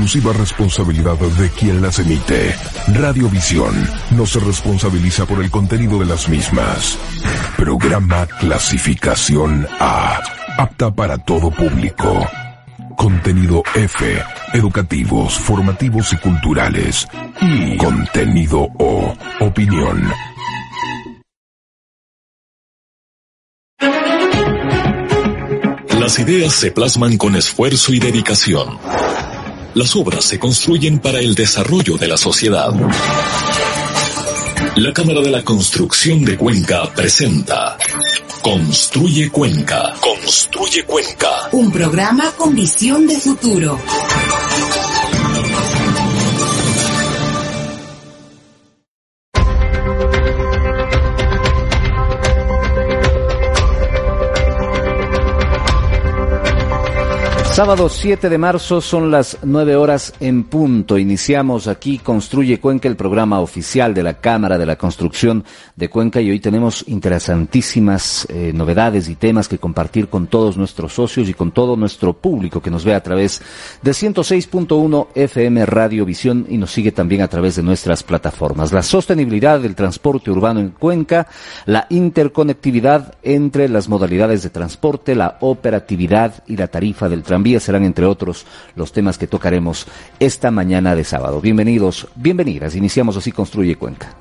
exclusiva responsabilidad de quien las emite. Radiovisión no se responsabiliza por el contenido de las mismas. Programa clasificación A. Apta para todo público. Contenido F. Educativos, formativos y culturales. Y contenido O. Opinión. Las ideas se plasman con esfuerzo y dedicación. Las obras se construyen para el desarrollo de la sociedad. La Cámara de la Construcción de Cuenca presenta Construye Cuenca. Construye Cuenca. Un programa con visión de futuro. Sábado 7 de marzo son las 9 horas en punto. Iniciamos aquí Construye Cuenca, el programa oficial de la Cámara de la Construcción de Cuenca y hoy tenemos interesantísimas eh, novedades y temas que compartir con todos nuestros socios y con todo nuestro público que nos ve a través de 106.1 FM Radio Visión y nos sigue también a través de nuestras plataformas. La sostenibilidad del transporte urbano en Cuenca, la interconectividad entre las modalidades de transporte, la operatividad y la tarifa del tranvía serán, entre otros, los temas que tocaremos esta mañana de sábado. Bienvenidos, bienvenidas. Iniciamos así Construye Cuenca.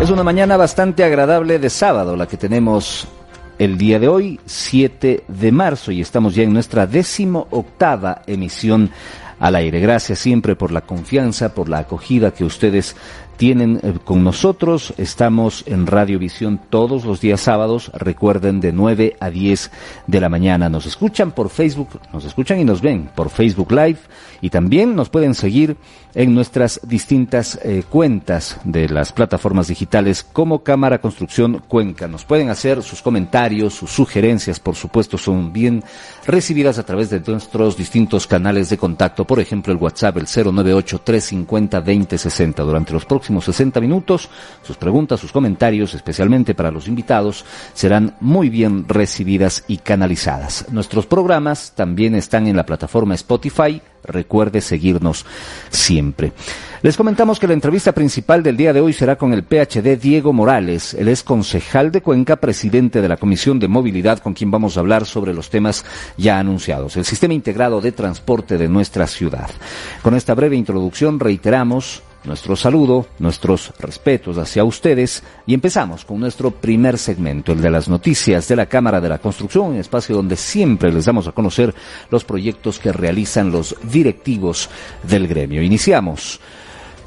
Es una mañana bastante agradable de sábado la que tenemos el día de hoy, 7 de marzo, y estamos ya en nuestra décimo octava emisión al aire. Gracias siempre por la confianza, por la acogida que ustedes tienen eh, con nosotros. Estamos en Radiovisión todos los días sábados, recuerden, de 9 a 10 de la mañana. Nos escuchan por Facebook, nos escuchan y nos ven por Facebook Live y también nos pueden seguir en nuestras distintas eh, cuentas de las plataformas digitales como Cámara Construcción Cuenca. Nos pueden hacer sus comentarios, sus sugerencias, por supuesto, son bien recibidas a través de nuestros distintos canales de contacto, por ejemplo, el WhatsApp, el 098 350 2060. Durante los próximos 60 minutos, sus preguntas, sus comentarios, especialmente para los invitados, serán muy bien recibidas y canalizadas. Nuestros programas también están en la plataforma Spotify, Recuerde seguirnos siempre. Les comentamos que la entrevista principal del día de hoy será con el PhD Diego Morales. Él es concejal de Cuenca, presidente de la Comisión de Movilidad, con quien vamos a hablar sobre los temas ya anunciados, el sistema integrado de transporte de nuestra ciudad. Con esta breve introducción reiteramos nuestro saludo, nuestros respetos hacia ustedes y empezamos con nuestro primer segmento, el de las noticias de la Cámara de la Construcción, un espacio donde siempre les damos a conocer los proyectos que realizan los directivos del gremio. Iniciamos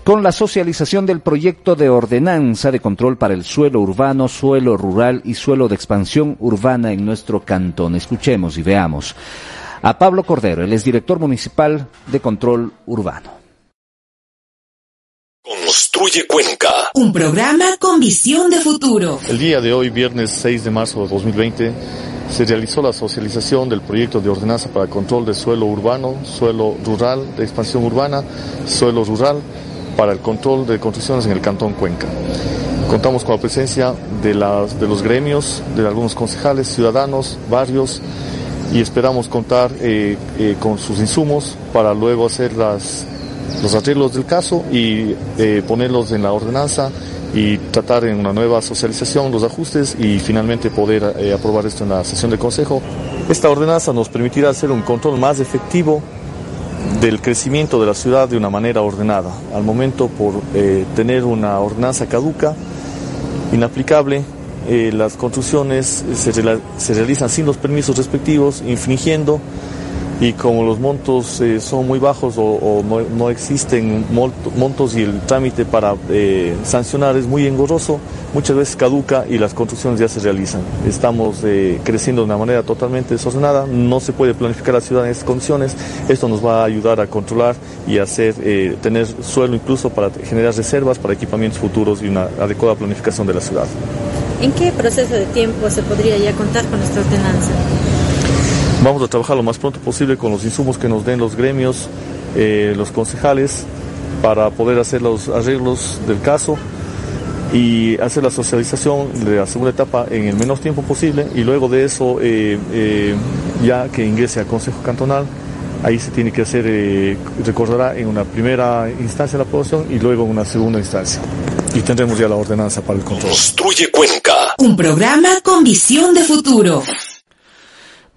con la socialización del proyecto de ordenanza de control para el suelo urbano, suelo rural y suelo de expansión urbana en nuestro cantón. Escuchemos y veamos a Pablo Cordero, él es director municipal de control urbano. Construye Cuenca. Un programa con visión de futuro. El día de hoy, viernes 6 de marzo de 2020, se realizó la socialización del proyecto de ordenanza para control de suelo urbano, suelo rural, de expansión urbana, suelo rural, para el control de construcciones en el Cantón Cuenca. Contamos con la presencia de, las, de los gremios, de algunos concejales, ciudadanos, barrios, y esperamos contar eh, eh, con sus insumos para luego hacer las los arreglos del caso y eh, ponerlos en la ordenanza y tratar en una nueva socialización los ajustes y finalmente poder eh, aprobar esto en la sesión de consejo. Esta ordenanza nos permitirá hacer un control más efectivo del crecimiento de la ciudad de una manera ordenada. Al momento, por eh, tener una ordenanza caduca, inaplicable, las construcciones se, se realizan sin los permisos respectivos, infringiendo y como los montos eh, son muy bajos o, no, existen montos y el trámite para eh, sancionar es muy engorroso, muchas veces caduca y las construcciones ya se realizan. Estamos eh, creciendo de una manera totalmente desordenada, no se puede planificar la ciudad en estas condiciones, esto nos va a ayudar a controlar y hacer, tener suelo incluso para generar reservas para equipamientos futuros y una adecuada planificación de la ciudad. ¿En qué proceso de tiempo se podría ya contar con esta ordenanza? Vamos a trabajar lo más pronto posible con los insumos que nos den los gremios, eh, los concejales, para poder hacer los arreglos del caso y hacer la socialización de la segunda etapa en el menor tiempo posible y luego de eso ya que ingrese al Consejo Cantonal ahí se tiene que hacer, recordará en una primera instancia la aprobación y luego en una segunda instancia. Y tendremos ya la ordenanza para el control. Construye Cuenca. Un programa con visión de futuro.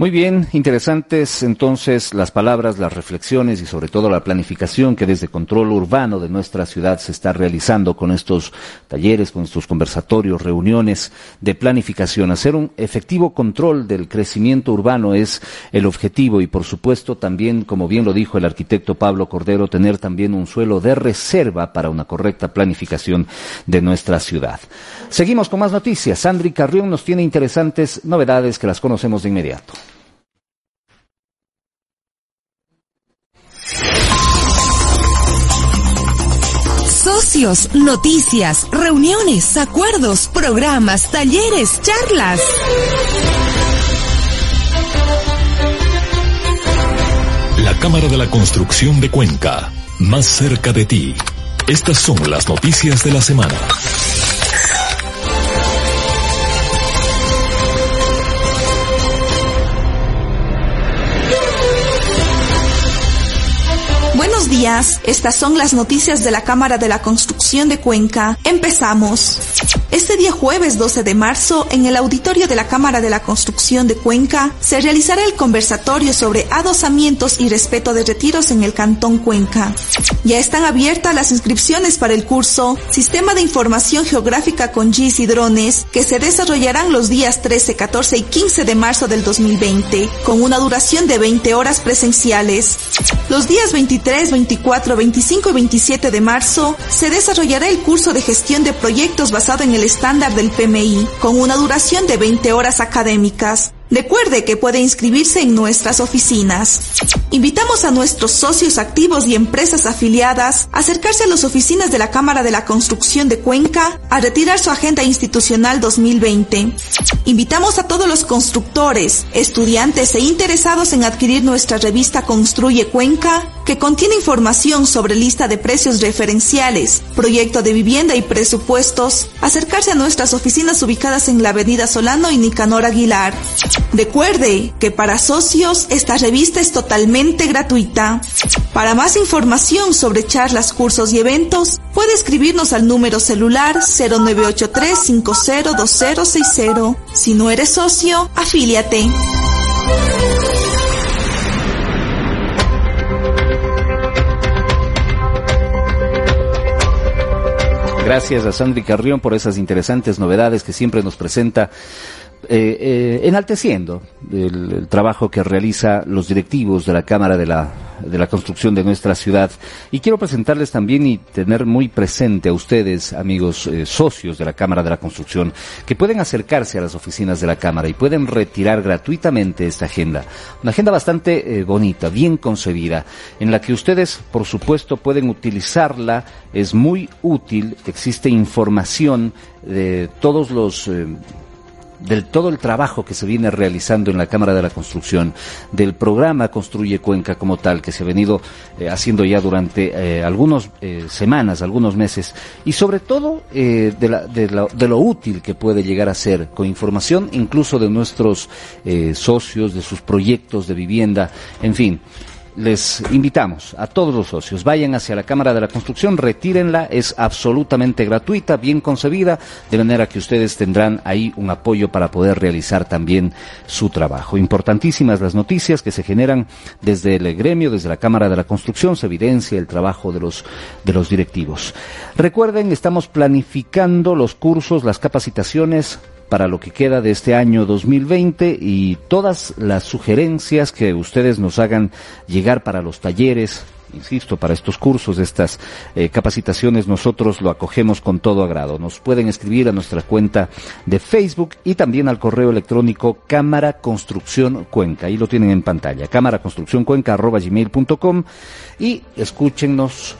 Muy bien, interesantes entonces las palabras, las reflexiones y sobre todo la planificación que desde control urbano de nuestra ciudad se está realizando con estos talleres, con estos conversatorios, reuniones de planificación. Hacer un efectivo control del crecimiento urbano es el objetivo y por supuesto también, como bien lo dijo el arquitecto Pablo Cordero, tener también un suelo de reserva para una correcta planificación de nuestra ciudad. Seguimos con más noticias. Sandri Carrión nos tiene interesantes novedades que las conocemos de inmediato. Noticias, reuniones, acuerdos, programas, talleres, charlas. La Cámara de la Construcción de Cuenca, más cerca de ti. Estas son las noticias de la semana. Días, estas son las noticias de la Cámara de la Construcción de Cuenca. Empezamos. Este día jueves 12 de marzo, en el auditorio de la Cámara de la Construcción de Cuenca, se realizará el conversatorio sobre adosamientos y respeto de retiros en el Cantón Cuenca. Ya están abiertas las inscripciones para el curso Sistema de Información Geográfica con GIS y drones, que se desarrollarán los días 13, 14 y 15 de marzo del 2020, con una duración de 20 horas presenciales. Los días 23, 24, 25 y 27 de marzo se desarrollará el curso de gestión de proyectos basado en el estándar del PMI, con una duración de 20 horas académicas. Recuerde que puede inscribirse en nuestras oficinas. Invitamos a nuestros socios activos y empresas afiliadas a acercarse a las oficinas de la Cámara de la Construcción de Cuenca a retirar su agenda institucional 2020. Invitamos a todos los constructores, estudiantes e interesados en adquirir nuestra revista Construye Cuenca, que contiene información sobre lista de precios referenciales, proyecto de vivienda y presupuestos, acercarse a nuestras oficinas ubicadas en la Avenida Solano y Nicanor Aguilar. Recuerde que para socios esta revista es totalmente gratuita. Para más información sobre charlas, cursos y eventos, puede escribirnos al número celular 0983 502060. Si no eres socio, afíliate. Gracias a Sandri Carrión por esas interesantes novedades que siempre nos presenta eh, eh, enalteciendo el, trabajo que realiza los directivos de la Cámara de la, de la Construcción de nuestra ciudad. Y quiero presentarles también y tener muy presente a ustedes, amigos eh, socios de la Cámara de la Construcción, que pueden acercarse a las oficinas de la Cámara y pueden retirar gratuitamente esta agenda. Una agenda bastante bonita, bien concebida, en la que ustedes, por supuesto, pueden utilizarla. Es muy útil, existe información de todos los del todo el trabajo que se viene realizando en la Cámara de la Construcción, del programa Construye Cuenca como tal, que se ha venido eh, haciendo ya durante eh, algunas eh, semanas, algunos meses, y sobre todo de, de, lo útil que puede llegar a ser, con información incluso de nuestros socios, de sus proyectos de vivienda, en fin les invitamos a todos los socios, vayan hacia la Cámara de la Construcción, retírenla, es absolutamente gratuita, bien concebida, de manera que ustedes tendrán ahí un apoyo para poder realizar también su trabajo. Importantísimas las noticias que se generan desde el gremio, desde la Cámara de la Construcción, se evidencia el trabajo de los, de los directivos. Recuerden, estamos planificando los cursos, las capacitaciones para lo que queda de este año 2020 y todas las sugerencias que ustedes nos hagan llegar para los talleres, insisto, para estos cursos, estas eh, capacitaciones, nosotros lo acogemos con todo agrado. Nos pueden escribir a nuestra cuenta de Facebook y también al correo electrónico Cámara Construcción Cuenca. Ahí lo tienen en pantalla, cámara construcción cuenca gmail.com y escúchenos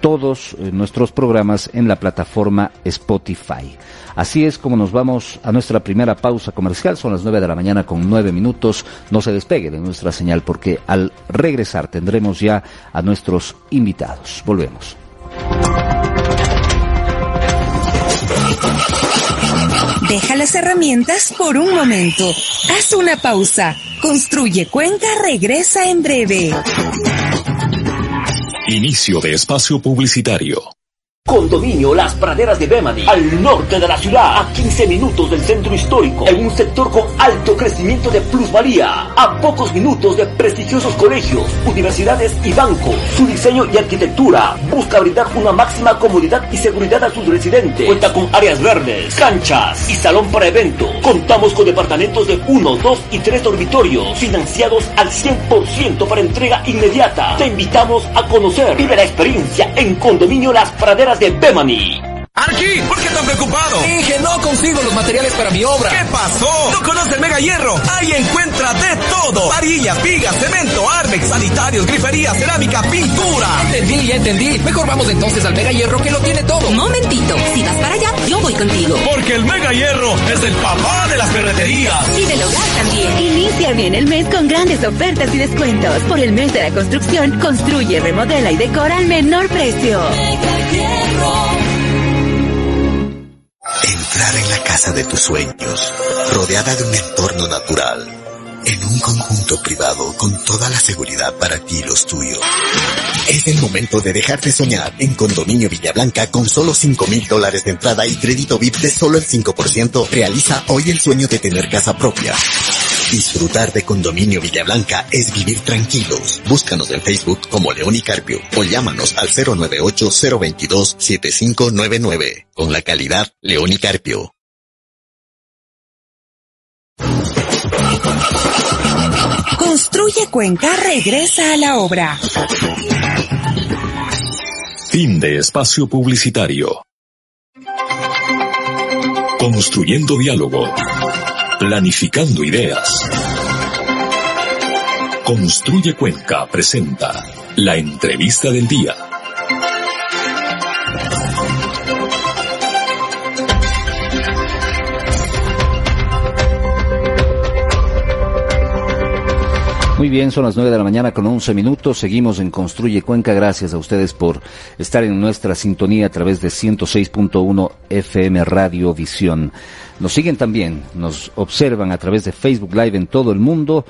todos eh, nuestros programas en la plataforma Spotify. Así es como nos vamos a nuestra primera pausa comercial. Son las nueve de la mañana con nueve minutos. No se despegue de nuestra señal porque al regresar tendremos ya a nuestros invitados. Volvemos. Deja las herramientas por un momento. Haz una pausa. Construye Cuenca regresa en breve. Inicio de espacio publicitario. Condominio Las Praderas de Bemani, al norte de la ciudad, a 15 minutos del centro histórico, en un sector con alto crecimiento de plusvalía, a pocos minutos de prestigiosos colegios, universidades y bancos. Su diseño y arquitectura busca brindar una máxima comodidad y seguridad a sus residentes. Cuenta con áreas verdes, canchas y salón para eventos. Contamos con departamentos de 1, 2 y 3 dormitorios, financiados al 100% para entrega inmediata. Te invitamos a conocer, vive la experiencia en Condominio Las Praderas de Bemani. Archie, ¿por qué tan preocupado? Dije, no consigo los materiales para mi obra. ¿Qué pasó? ¿No conoce el Mega Hierro? Ahí encuentra de todo. Varillas, vigas, cemento, armex, sanitarios, grifería, cerámica, pintura. Entendí, ya entendí. Mejor vamos entonces al Mega Hierro que lo tiene todo. Momentito, si vas para allá, yo voy contigo. Porque el Mega Hierro es el papá de las ferreterías. Y del hogar también. Inicia bien el mes con grandes ofertas y descuentos. Por el mes de la construcción, construye, remodela y decora al menor precio. Mega. Entrar en la casa de tus sueños, rodeada de un entorno natural, en un conjunto privado con toda la seguridad para ti y los tuyos. Es el momento de dejarte soñar en Condominio Villablanca con solo 5 mil dólares de entrada y crédito VIP de solo el 5%. Realiza hoy el sueño de tener casa propia. Disfrutar de Condominio Villablanca es vivir tranquilos. Búscanos en Facebook como León y Carpio o llámanos al 098-022-7599. Con la calidad León y Carpio. Construye Cuenca regresa a la obra. Fin de espacio publicitario. Construyendo diálogo. Planificando ideas. Construye Cuenca presenta la entrevista del día. Muy bien, son las 9 de la mañana con 11 minutos. Seguimos en Construye Cuenca. Gracias a ustedes por estar en nuestra sintonía a través de 106.1 FM Radio Visión. Nos siguen también, nos observan a través de Facebook Live en todo el mundo.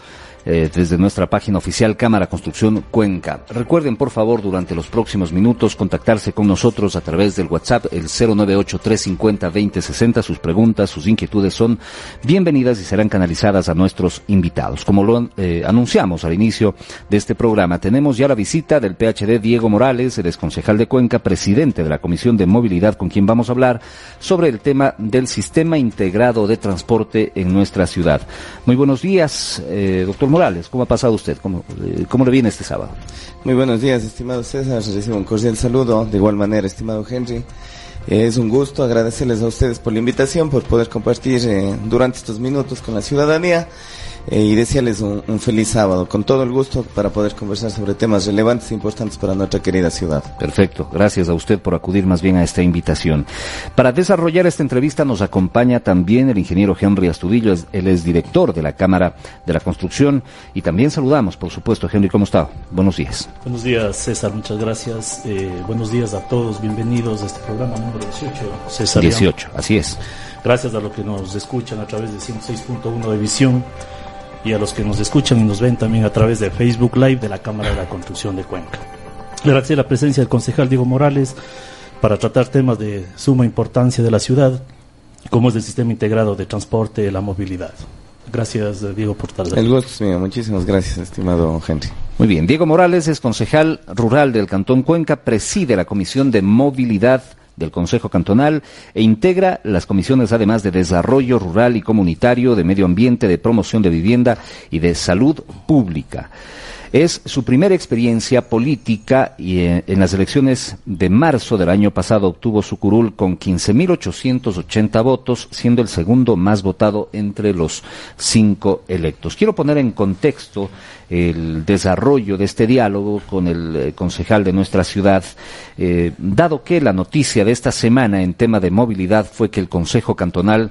Eh, desde nuestra página oficial Cámara Construcción Cuenca. Recuerden, por favor, durante los próximos minutos contactarse con nosotros a través del WhatsApp, el 098-350-2060. Sus preguntas, sus inquietudes son bienvenidas y serán canalizadas a nuestros invitados. Como lo eh, anunciamos al inicio de este programa, tenemos ya la visita del PhD Diego Morales, el exconcejal de Cuenca, presidente de la Comisión de Movilidad, con quien vamos a hablar sobre el tema del sistema integrado de transporte en nuestra ciudad. Muy buenos días, eh, doctor Morales, ¿cómo ha pasado usted? ¿Cómo, eh, ¿Cómo, le viene este sábado? Muy buenos días, estimado César. Recibo un cordial saludo. De igual manera, estimado Henry. Eh, es un gusto agradecerles a ustedes por la invitación, por poder compartir eh, durante estos minutos con la ciudadanía eh, y desearles un, un, feliz sábado, con todo el gusto para poder conversar sobre temas relevantes e importantes para nuestra querida ciudad. Perfecto, gracias a usted por acudir más bien a esta invitación. Para desarrollar esta entrevista nos acompaña también el ingeniero Henry Astudillo, él es director de la Cámara de la Construcción y también saludamos, por supuesto, Henry, ¿cómo está? Buenos días. Buenos días, César, muchas gracias. Eh, buenos días a todos, bienvenidos a este programa número 18, César. 18, así es. Gracias a los que nos escuchan a través de 106.1 de Visión y a los que nos escuchan y nos ven también a través de Facebook Live de la Cámara de la Construcción de Cuenca. Gracias a la presencia del concejal Diego Morales para tratar temas de suma importancia de la ciudad, como es el sistema integrado de transporte y la movilidad. Gracias, Diego, por estar El gusto es mío. Muchísimas gracias, estimado Henry. Muy bien. Diego Morales es concejal rural del Cantón Cuenca, preside la Comisión de Movilidad del Consejo Cantonal e integra las comisiones además de Desarrollo Rural y Comunitario, de Medio Ambiente, de Promoción de Vivienda y de Salud Pública. Es su primera experiencia política y eh, en las elecciones de marzo del año pasado obtuvo su curul con 15.880 votos, siendo el segundo más votado entre los cinco electos. Quiero poner en contexto el desarrollo de este diálogo con el eh, concejal de nuestra ciudad, eh, dado que la noticia de esta semana en tema de movilidad fue que el Consejo Cantonal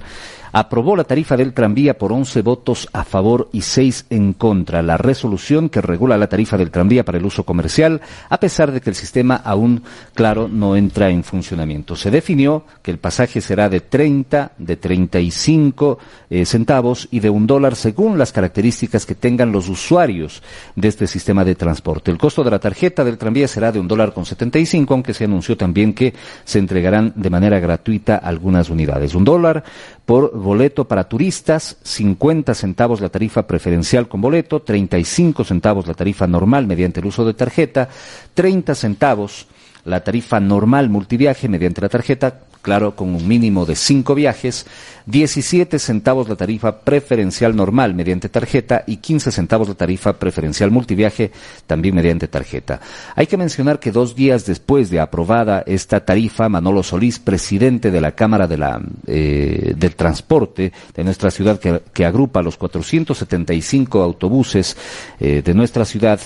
aprobó la tarifa del tranvía por 11 votos a favor y 6 en contra. La resolución que regula la tarifa del tranvía para el uso comercial, a pesar de que el sistema aún, claro, no entra en funcionamiento. Se definió que el pasaje será de 30, de 35 eh, centavos y de un dólar según las características que tengan los usuarios de este sistema de transporte. El costo de la tarjeta del tranvía será de un dólar con 75, aunque se anunció también que se entregarán de manera gratuita algunas unidades. Un dólar por boleto para turistas, 50 centavos la tarifa preferencial con boleto, 35 centavos la tarifa normal mediante el uso de tarjeta, 30 centavos la tarifa normal multiviaje mediante la tarjeta, claro, con un mínimo de cinco viajes, 17 centavos la tarifa preferencial normal mediante tarjeta y 15 centavos la tarifa preferencial multiviaje también mediante tarjeta. Hay que mencionar que dos días después de aprobada esta tarifa, Manolo Solís, presidente de la Cámara de la, eh, del Transporte de nuestra ciudad, que, agrupa los 475 autobuses eh, de nuestra ciudad,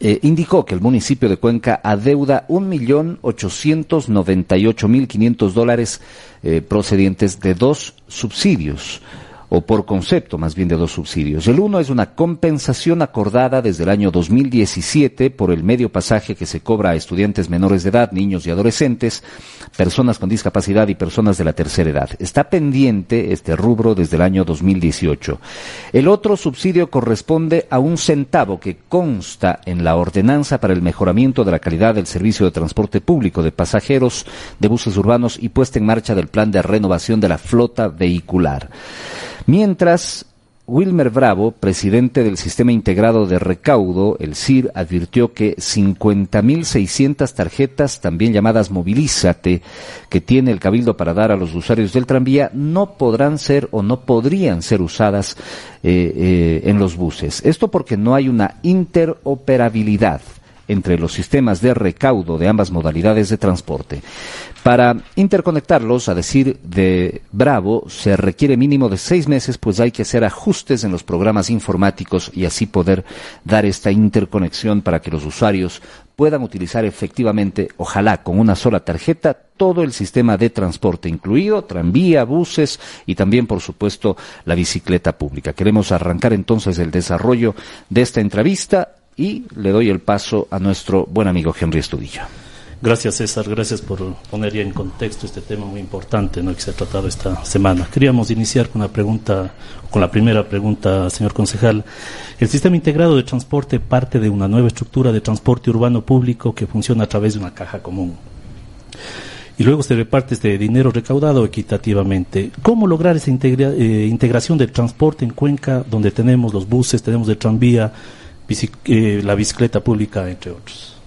eh, indicó que el municipio de Cuenca adeuda un millón ochocientos noventa y ocho mil quinientos dólares eh, procedientes de dos subsidios o por concepto más bien de dos subsidios. El uno es una compensación acordada desde el año 2017 por el medio pasaje que se cobra a estudiantes menores de edad, niños y adolescentes, personas con discapacidad y personas de la tercera edad. Está pendiente este rubro desde el año 2018. El otro subsidio corresponde a un centavo que consta en la ordenanza para el mejoramiento de la calidad del servicio de transporte público de pasajeros de buses urbanos y puesta en marcha del plan de renovación de la flota vehicular. Mientras, Wilmer Bravo, presidente del Sistema Integrado de Recaudo, el CIR, advirtió que 50.600 tarjetas, también llamadas Movilízate, que tiene el Cabildo para dar a los usuarios del tranvía, no podrán ser o no podrían ser usadas eh, eh, en los buses. Esto porque no hay una interoperabilidad entre los sistemas de recaudo de ambas modalidades de transporte. Para interconectarlos, a decir de Bravo, se requiere mínimo de seis meses, pues hay que hacer ajustes en los programas informáticos y así poder dar esta interconexión para que los usuarios puedan utilizar efectivamente, ojalá con una sola tarjeta, todo el sistema de transporte, incluido tranvía, buses y también, por supuesto, la bicicleta pública. Queremos arrancar entonces el desarrollo de esta entrevista y le doy el paso a nuestro buen amigo Henry Estudillo. Gracias César, gracias por poner ya en contexto este tema muy importante ¿no? que se ha tratado esta semana. Queríamos iniciar con una pregunta, con la primera pregunta, señor concejal. El sistema integrado de transporte parte de una nueva estructura de transporte urbano público que funciona a través de una caja común. Y luego se reparte este dinero recaudado equitativamente. ¿Cómo lograr esa eh, integración del transporte en Cuenca, donde tenemos los buses, tenemos el tranvía, eh, la bicicleta pública, entre otros.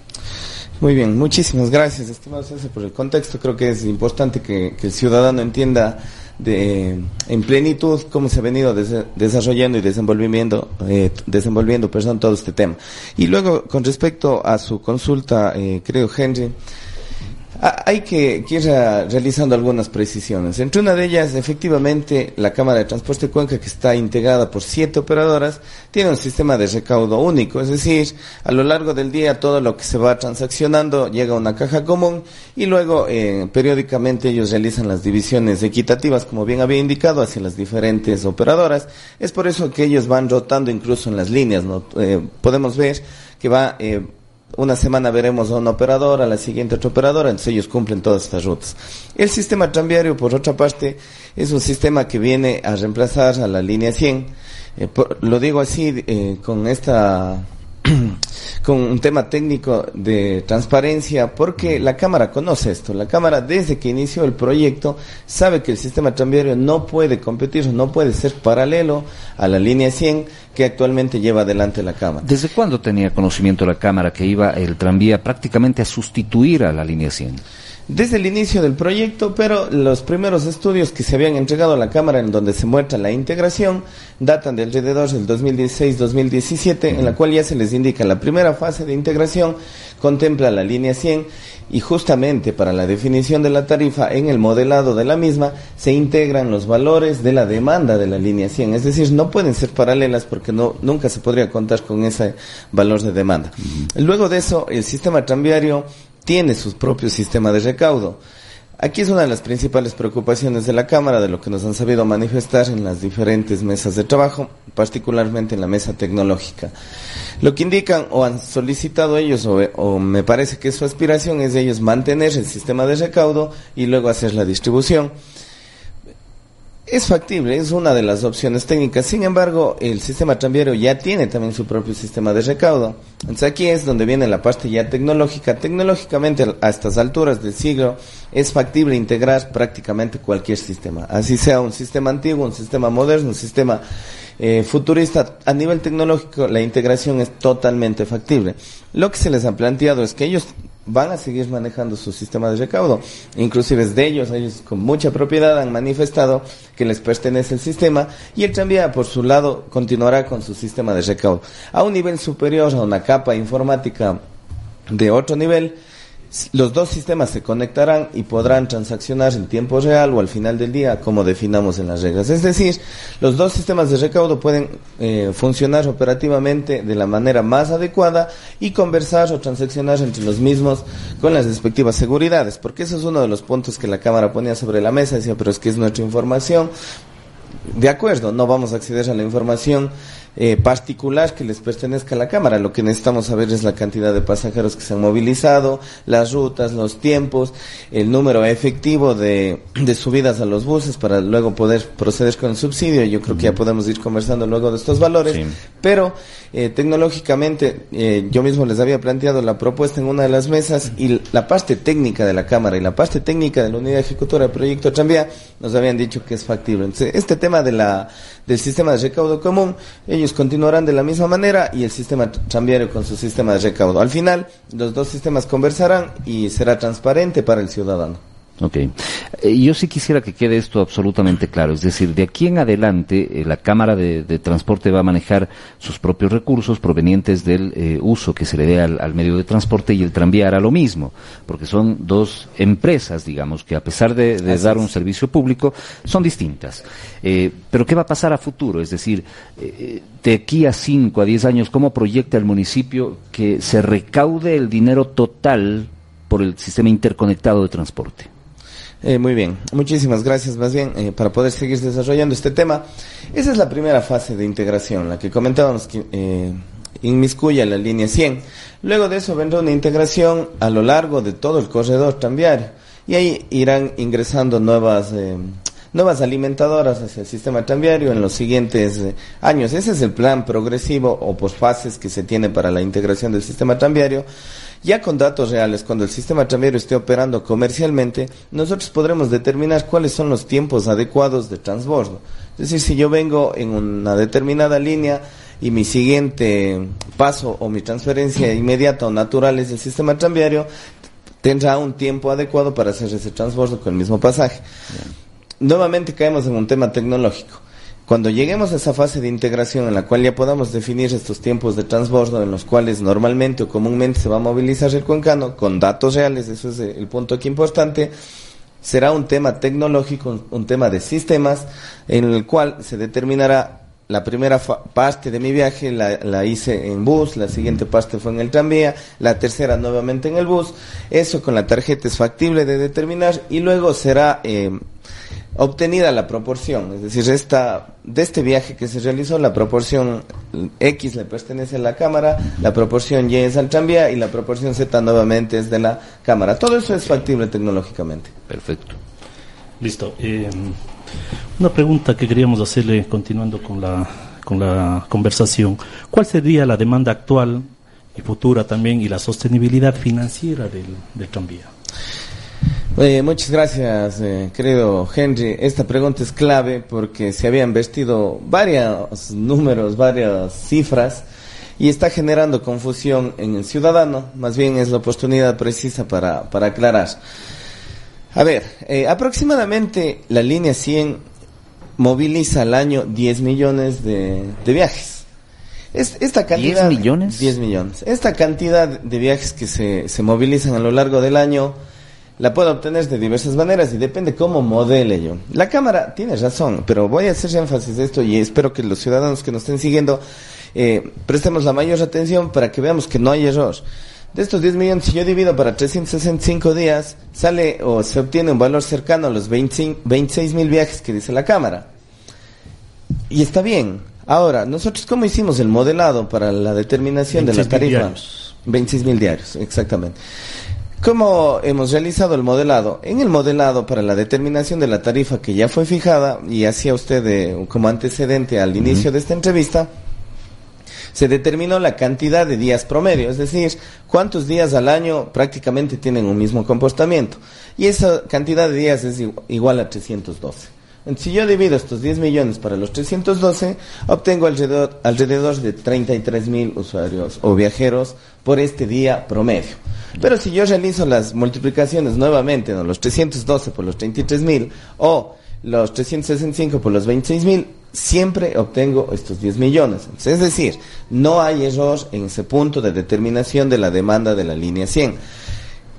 Muy bien, muchísimas gracias, estimado César, por el contexto. Creo que es importante que, el ciudadano entienda de, en plenitud cómo se ha venido desarrollando y desenvolviendo, eh, desenvolviendo perdón, todo este tema. Y luego, con respecto a su consulta, eh, creo, Henry, hay que, ir realizando algunas precisiones. Entre una de ellas, efectivamente, la Cámara de Transporte Cuenca, que está integrada por siete operadoras, tiene un sistema de recaudo único. Es decir, a lo largo del día todo lo que se va transaccionando llega a una caja común y luego eh, periódicamente ellos realizan las divisiones equitativas, como bien había indicado, hacia las diferentes operadoras. Es por eso que ellos van rotando incluso en las líneas. Eh, podemos ver que va... Eh, una semana veremos a una operadora, la siguiente otra operadora, entonces ellos cumplen todas estas rutas. El sistema tranviario, por otra parte, es un sistema que viene a reemplazar a la línea 100. Eh, lo digo así, eh, con esta con un tema técnico de transparencia, porque la Cámara conoce esto. La Cámara, desde que inició el proyecto, sabe que el sistema tranviario no puede competir, no puede ser paralelo a la línea 100 que actualmente lleva adelante la Cámara. ¿Desde cuándo tenía conocimiento la Cámara que iba el tranvía prácticamente a sustituir a la línea 100? Desde el inicio del proyecto, pero los primeros estudios que se habían entregado a la Cámara en donde se muestra la integración datan de alrededor del 2016-2017, en la cual ya se les indica la primera fase de integración contempla la línea 100 y justamente para la definición de la tarifa en el modelado de la misma se integran los valores de la demanda de la línea 100, es decir, no pueden ser paralelas porque no nunca se podría contar con ese valor de demanda. Luego de eso, el sistema tranviario tiene su propio sistema de recaudo. Aquí es una de las principales preocupaciones de la Cámara, de lo que nos han sabido manifestar en las diferentes mesas de trabajo, particularmente en la mesa tecnológica. Lo que indican o han solicitado ellos, o, o me parece que su aspiración es de ellos mantener el sistema de recaudo y luego hacer la distribución. Es factible, es una de las opciones técnicas. Sin embargo, el sistema tranviario ya tiene también su propio sistema de recaudo. Entonces aquí es donde viene la parte ya tecnológica. Tecnológicamente, a estas alturas del siglo, es factible integrar prácticamente cualquier sistema. Así sea un sistema antiguo, un sistema moderno, un sistema eh, futurista. A nivel tecnológico, la integración es totalmente factible. Lo que se les ha planteado es que ellos van a seguir manejando su sistema de recaudo. Inclusive de ellos, ellos con mucha propiedad han manifestado que les pertenece el sistema y el tranvía por su lado continuará con su sistema de recaudo. A un nivel superior, a una capa informática de otro nivel, los dos sistemas se conectarán y podrán transaccionar en tiempo real o al final del día, como definamos en las reglas. Es decir, los dos sistemas de recaudo pueden eh, funcionar operativamente de la manera más adecuada y conversar o transaccionar entre los mismos con las respectivas seguridades, porque eso es uno de los puntos que la Cámara ponía sobre la mesa, decía, pero es que es nuestra información. De acuerdo, no vamos a acceder a la información eh, particular que les pertenezca a la Cámara. Lo que necesitamos saber es la cantidad de pasajeros que se han movilizado, las rutas, los tiempos, el número efectivo de, de subidas a los buses para luego poder proceder con el subsidio. Yo creo que ya podemos ir conversando luego de estos valores. Pero eh, tecnológicamente, eh, yo mismo les había planteado la propuesta en una de las mesas y la parte técnica de la Cámara y la parte técnica de la unidad ejecutora del proyecto Tranvía nos habían dicho que es factible. Entonces, este tema de la, del sistema de recaudo común, ellos continuarán de la misma manera y el sistema tranviario con su sistema de recaudo. Al final, los dos sistemas conversarán y será transparente para el ciudadano. Ok. Eh, yo sí quisiera que quede esto absolutamente claro. Es decir, de aquí en adelante, eh, la Cámara de, Transporte va a manejar sus propios recursos provenientes del eh, uso que se le dé al, medio de transporte y el tranvía hará lo mismo, porque son dos empresas, digamos, que a pesar de, dar un servicio público, son distintas. pero ¿qué va a pasar a futuro? Es decir, de aquí a 5, a 10 años, ¿cómo proyecta el municipio que se recaude el dinero total por el sistema interconectado de transporte? Eh, muy bien, muchísimas gracias más bien eh, para poder seguir desarrollando este tema. Esa es la primera fase de integración, la que comentábamos que eh, la línea 100. Luego de eso vendrá una integración a lo largo de todo el corredor tranviario y ahí irán ingresando nuevas eh, nuevas alimentadoras hacia el sistema tranviario en los siguientes años. Ese es el plan progresivo o por fases que se tiene para la integración del sistema tranviario. Ya con datos reales, cuando el sistema tranviario esté operando comercialmente, nosotros podremos determinar cuáles son los tiempos adecuados de transbordo. Es decir, si yo vengo en una determinada línea y mi siguiente paso o mi transferencia inmediata o natural es el sistema tranviario, tendrá un tiempo adecuado para hacer ese transbordo con el mismo pasaje. Nuevamente caemos en un tema tecnológico. Cuando lleguemos a esa fase de integración en la cual ya podamos definir estos tiempos de transbordo en los cuales normalmente o comúnmente se va a movilizar el cuencano con datos reales, eso es el punto aquí importante, será un tema tecnológico, un tema de sistemas en el cual se determinará la primera parte de mi viaje la, la, hice en bus, la siguiente parte fue en el tranvía, la tercera nuevamente en el bus. Eso con la tarjeta es factible de determinar y luego será eh, obtenida la proporción, es decir, esta, de este viaje que se realizó, la proporción X le pertenece a la cámara, la proporción Y es al tranvía y la proporción Z nuevamente es de la cámara. Todo eso es factible tecnológicamente. Perfecto. Listo. Eh, una pregunta que queríamos hacerle continuando con la, con la conversación. ¿Cuál sería la demanda actual y futura también y la sostenibilidad financiera del, del tranvía? Eh, muchas gracias, eh, querido Henry. Esta pregunta es clave porque se habían vestido varios números, varias cifras y está generando confusión en el ciudadano. Más bien es la oportunidad precisa para, para aclarar. A ver, eh, aproximadamente la línea 100 moviliza al año 10 millones de, de viajes. Es, esta cantidad, ¿10 millones? 10 millones. Esta cantidad de viajes que se, se movilizan a lo largo del año la puedo obtener de diversas maneras y depende cómo modele yo. La cámara tiene razón, pero voy a hacer énfasis de esto y espero que los ciudadanos que nos estén siguiendo eh, prestemos la mayor atención para que veamos que no hay error. De estos 10 millones, si yo divido para 365 días, sale o se obtiene un valor cercano a los 26 mil viajes que dice la Cámara. Y está bien. Ahora, nosotros cómo hicimos el modelado para la determinación de la tarifa? Diarios. 26 mil diarios, exactamente. ¿Cómo hemos realizado el modelado? En el modelado para la determinación de la tarifa que ya fue fijada y hacía usted eh, como antecedente al inicio de esta entrevista, se determinó la cantidad de días promedio, es decir, cuántos días al año prácticamente tienen un mismo comportamiento. Y esa cantidad de días es igual a 312. Entonces, si yo divido estos 10 millones para los 312, obtengo alrededor, alrededor de 33 mil usuarios o viajeros por este día promedio. Pero si yo realizo las multiplicaciones nuevamente, ¿no? los 312 por los 33 mil o los 365 por los 26 mil, siempre obtengo estos 10 millones. Entonces, es decir, no hay error en ese punto de determinación de la demanda de la línea 100.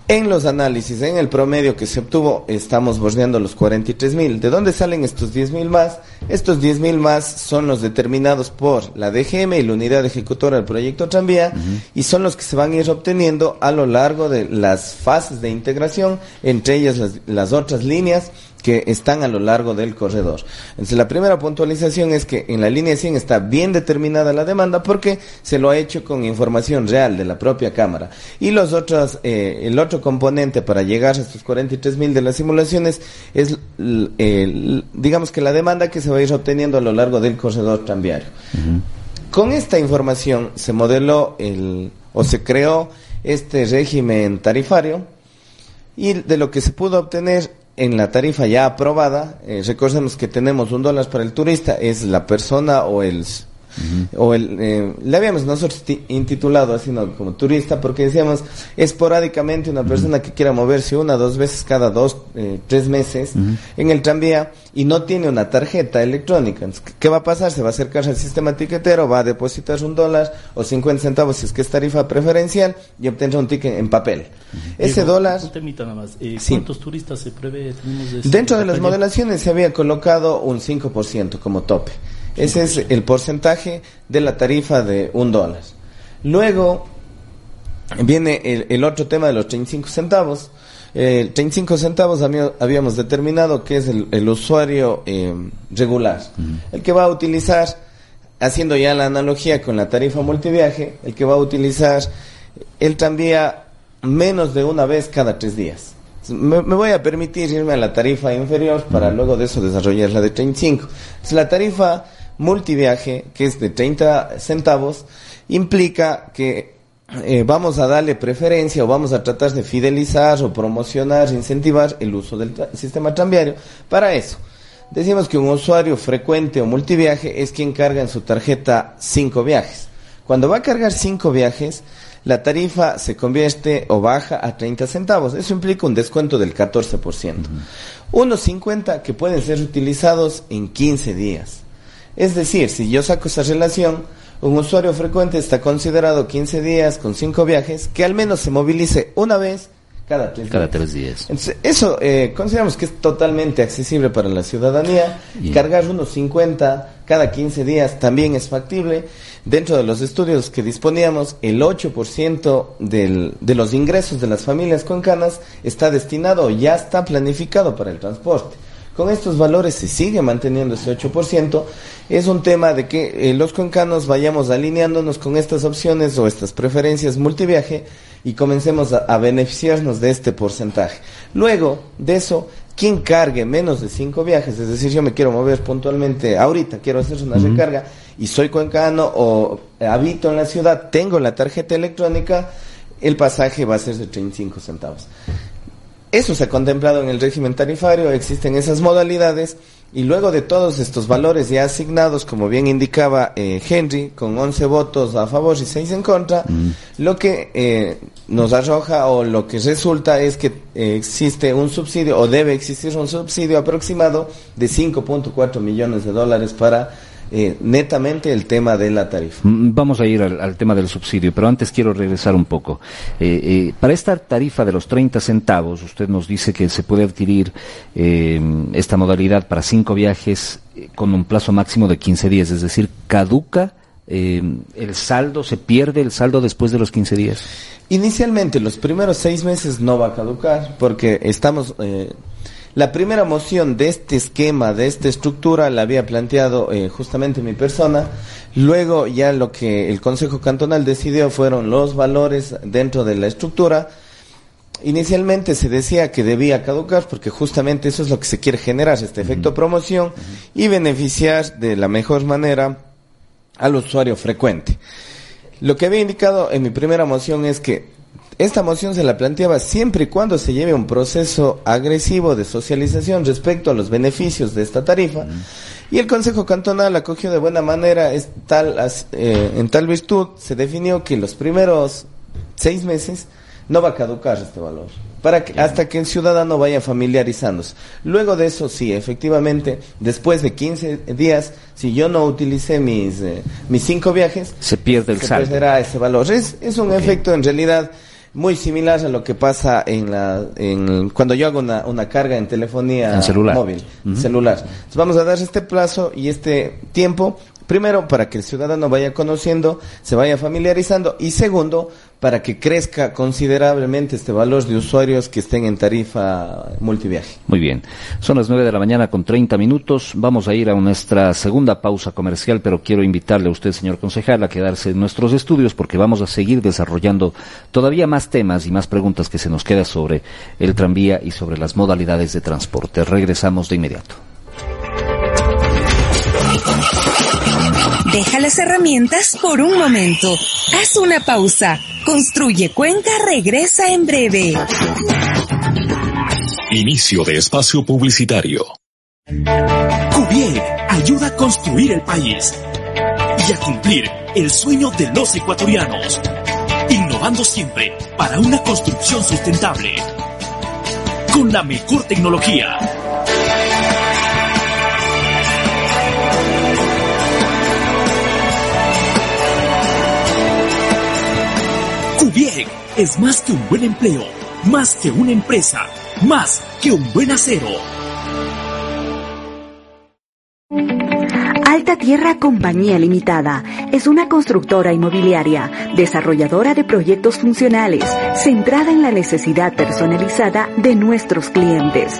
En los análisis, en el promedio que se obtuvo, estamos bordeando los 43 mil. ¿De dónde salen estos 10 mil más? Estos 10 mil más son los determinados por la DGM y la unidad ejecutora del proyecto Tranvía y son los que se van a ir obteniendo a lo largo de las fases de integración, entre ellas las, las otras líneas que están a lo largo del corredor. Entonces, la primera puntualización es que en la línea 100 está bien determinada la demanda porque se lo ha hecho con información real de la propia cámara. Y los otros, eh, el otro componente para llegar a estos 43 mil de las simulaciones es, digamos que la demanda que se va a ir obteniendo a lo largo del corredor tranviario. Con esta información se modeló el, o se creó este régimen tarifario y de lo que se pudo obtener en la tarifa ya aprobada, eh, recordemos que tenemos un dólar para el turista, es la persona o el o el, eh, le habíamos nosotros intitulado así ¿no? como turista porque decíamos esporádicamente una persona que quiera moverse una dos veces cada dos, eh, tres meses en el tranvía y no tiene una tarjeta electrónica. ¿Qué va a pasar? Se va a acercar al sistema tiquetero, va a depositar un dólar o 50 centavos si es que es tarifa preferencial y obtendrá un ticket en papel. Ese dólar... nada más. Eh, ¿Cuántos turistas se prevé? Dentro de las modelaciones se había colocado un 5% como tope. Ese es el porcentaje de la tarifa de un dólar. Luego viene el, otro tema de los 35 centavos. El 35 centavos habíamos determinado que es el, usuario eh, regular, el que va a utilizar, haciendo ya la analogía con la tarifa multiviaje, el que va a utilizar el tranvía menos de una vez cada tres días. Me, voy a permitir irme a la tarifa inferior para luego de eso desarrollar la de 35. la tarifa multiviaje, que es de 30 centavos, implica que eh, vamos a darle preferencia o vamos a tratar de fidelizar o promocionar, incentivar el uso del sistema tranviario. Para eso, decimos que un usuario frecuente o multiviaje es quien carga en su tarjeta 5 viajes. Cuando va a cargar 5 viajes, la tarifa se convierte o baja a 30 centavos. Eso implica un descuento del 14%. Unos 50 que pueden ser utilizados en 15 días. Es decir, si yo saco esa relación, un usuario frecuente está considerado 15 días con 5 viajes, que al menos se movilice una vez cada tres cada días. Tres días. Entonces, eso eh, consideramos que es totalmente accesible para la ciudadanía. Cargar unos 50 cada 15 días también es factible. Dentro de los estudios que disponíamos, el 8% del, de los ingresos de las familias con canas está destinado ya está planificado para el transporte. Con estos valores se sigue manteniendo ese 8%. Es un tema de que eh, los concanos vayamos alineándonos con estas opciones o estas preferencias multiviaje y comencemos a, beneficiarnos de este porcentaje. Luego de eso, quien cargue menos de cinco viajes, es decir, yo me quiero mover puntualmente ahorita, quiero hacer una recarga y soy cuencano o habito en la ciudad, tengo la tarjeta electrónica, el pasaje va a ser de 35 centavos. Eso se ha contemplado en el régimen tarifario, existen esas modalidades y luego de todos estos valores ya asignados, como bien indicaba eh, Henry, con 11 votos a favor y 6 en contra, lo que eh, nos arroja o lo que resulta es que eh, existe un subsidio o debe existir un subsidio aproximado de 5.4 millones de dólares para eh, netamente el tema de la tarifa. Mm, vamos a ir al, tema del subsidio, pero antes quiero regresar un poco. Eh, eh, para esta tarifa de los 30 centavos, usted nos dice que se puede adquirir esta modalidad para cinco viajes con un plazo máximo de 15 días, es decir, caduca eh, el saldo, se pierde el saldo después de los 15 días. Inicialmente, los primeros seis meses no va a caducar porque estamos... Eh, la primera moción de este esquema, de esta estructura, la había planteado eh, justamente mi persona. Luego ya lo que el Consejo Cantonal decidió fueron los valores dentro de la estructura. Inicialmente se decía que debía caducar porque justamente eso es lo que se quiere generar, este efecto promoción y beneficiar de la mejor manera al usuario frecuente. Lo que había indicado en mi primera moción es que esta moción se la planteaba siempre y cuando se lleve un proceso agresivo de socialización respecto a los beneficios de esta tarifa. Y el Consejo Cantonal acogió de buena manera es tal, eh, en tal virtud, se definió que los primeros seis meses no va a caducar este valor. Para que, hasta que el ciudadano vaya familiarizándose. Luego de eso, sí, efectivamente, después de 15 días, si yo no utilicé mis, eh, mis cinco viajes, se pierde el se saldo. perderá ese valor. Es, es un efecto en realidad muy similar a lo que pasa en la en cuando yo hago una, una carga en telefonía En celular. móvil, Ujú. celular. Entonces vamos a dar este plazo y este tiempo Primero, para que el ciudadano vaya conociendo, se vaya familiarizando y segundo, para que crezca considerablemente este valor de usuarios que estén en tarifa multiviaje. Muy bien. Son las 9 de la mañana con 30 minutos. Vamos a ir a nuestra segunda pausa comercial, pero quiero invitarle a usted, señor concejal, a quedarse en nuestros estudios porque vamos a seguir desarrollando todavía más temas y más preguntas que se nos queda sobre el tranvía y sobre las modalidades de transporte. Regresamos de inmediato. Deja las herramientas por un momento. Haz una pausa. Construye Cuenca regresa en breve. Inicio de espacio publicitario. Cubier ayuda a construir el país y a cumplir el sueño de los ecuatorianos, innovando siempre para una construcción sustentable, con la mejor tecnología. Cubiec es más que un buen empleo, más que una empresa, más que un buen acero. Alta Tierra Compañía Limitada es una constructora inmobiliaria, desarrolladora de proyectos funcionales, centrada en la necesidad personalizada de nuestros clientes.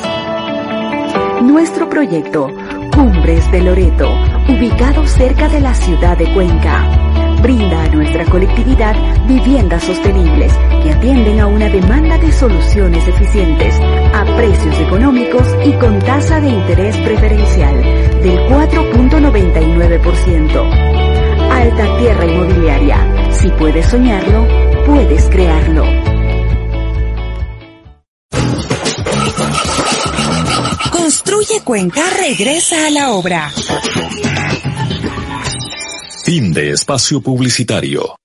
Nuestro proyecto, Cumbres de Loreto, ubicado cerca de la ciudad de Cuenca, brinda a nuestra colectividad viviendas sostenibles que atienden a una demanda de soluciones eficientes, a precios económicos y con tasa de interés preferencial del 4.99%. Alta Tierra Inmobiliaria. Si puedes soñarlo, puedes crearlo. Construye Cuenca regresa a la obra. Fin de espacio publicitario.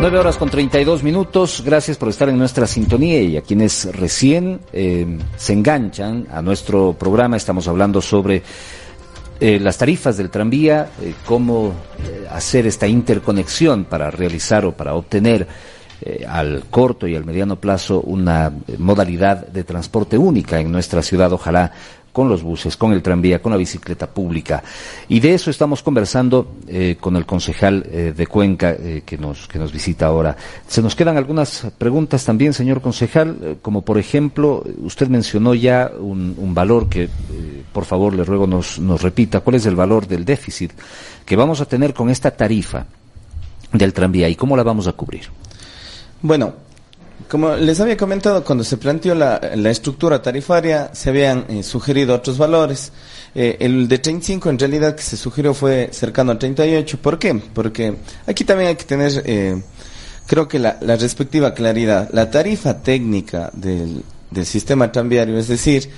Nueve horas con 32 minutos. Gracias por estar en nuestra sintonía y a quienes recién eh, se enganchan a nuestro programa. Estamos hablando sobre eh, las tarifas del tranvía, eh, cómo hacer esta interconexión para realizar o para obtener eh, al corto y al mediano plazo una eh, modalidad de transporte única en nuestra ciudad, ojalá con los buses, con el tranvía, con la bicicleta pública. Y de eso estamos conversando eh, con el concejal de Cuenca que, nos, que nos visita ahora. Se nos quedan algunas preguntas también, señor concejal, como por ejemplo, usted mencionó ya un, un valor que, por favor, le ruego nos, nos repita, ¿cuál es el valor del déficit que vamos a tener con esta tarifa del tranvía y cómo la vamos a cubrir? Bueno, como les había comentado, cuando se planteó la, la estructura tarifaria, se habían eh, sugerido otros valores. Eh, el de 35 en realidad que se sugirió fue cercano a 38. ¿Por qué? Porque aquí también hay que tener, eh, creo que la, la respectiva claridad. La tarifa técnica del, del sistema tranviario, es decir,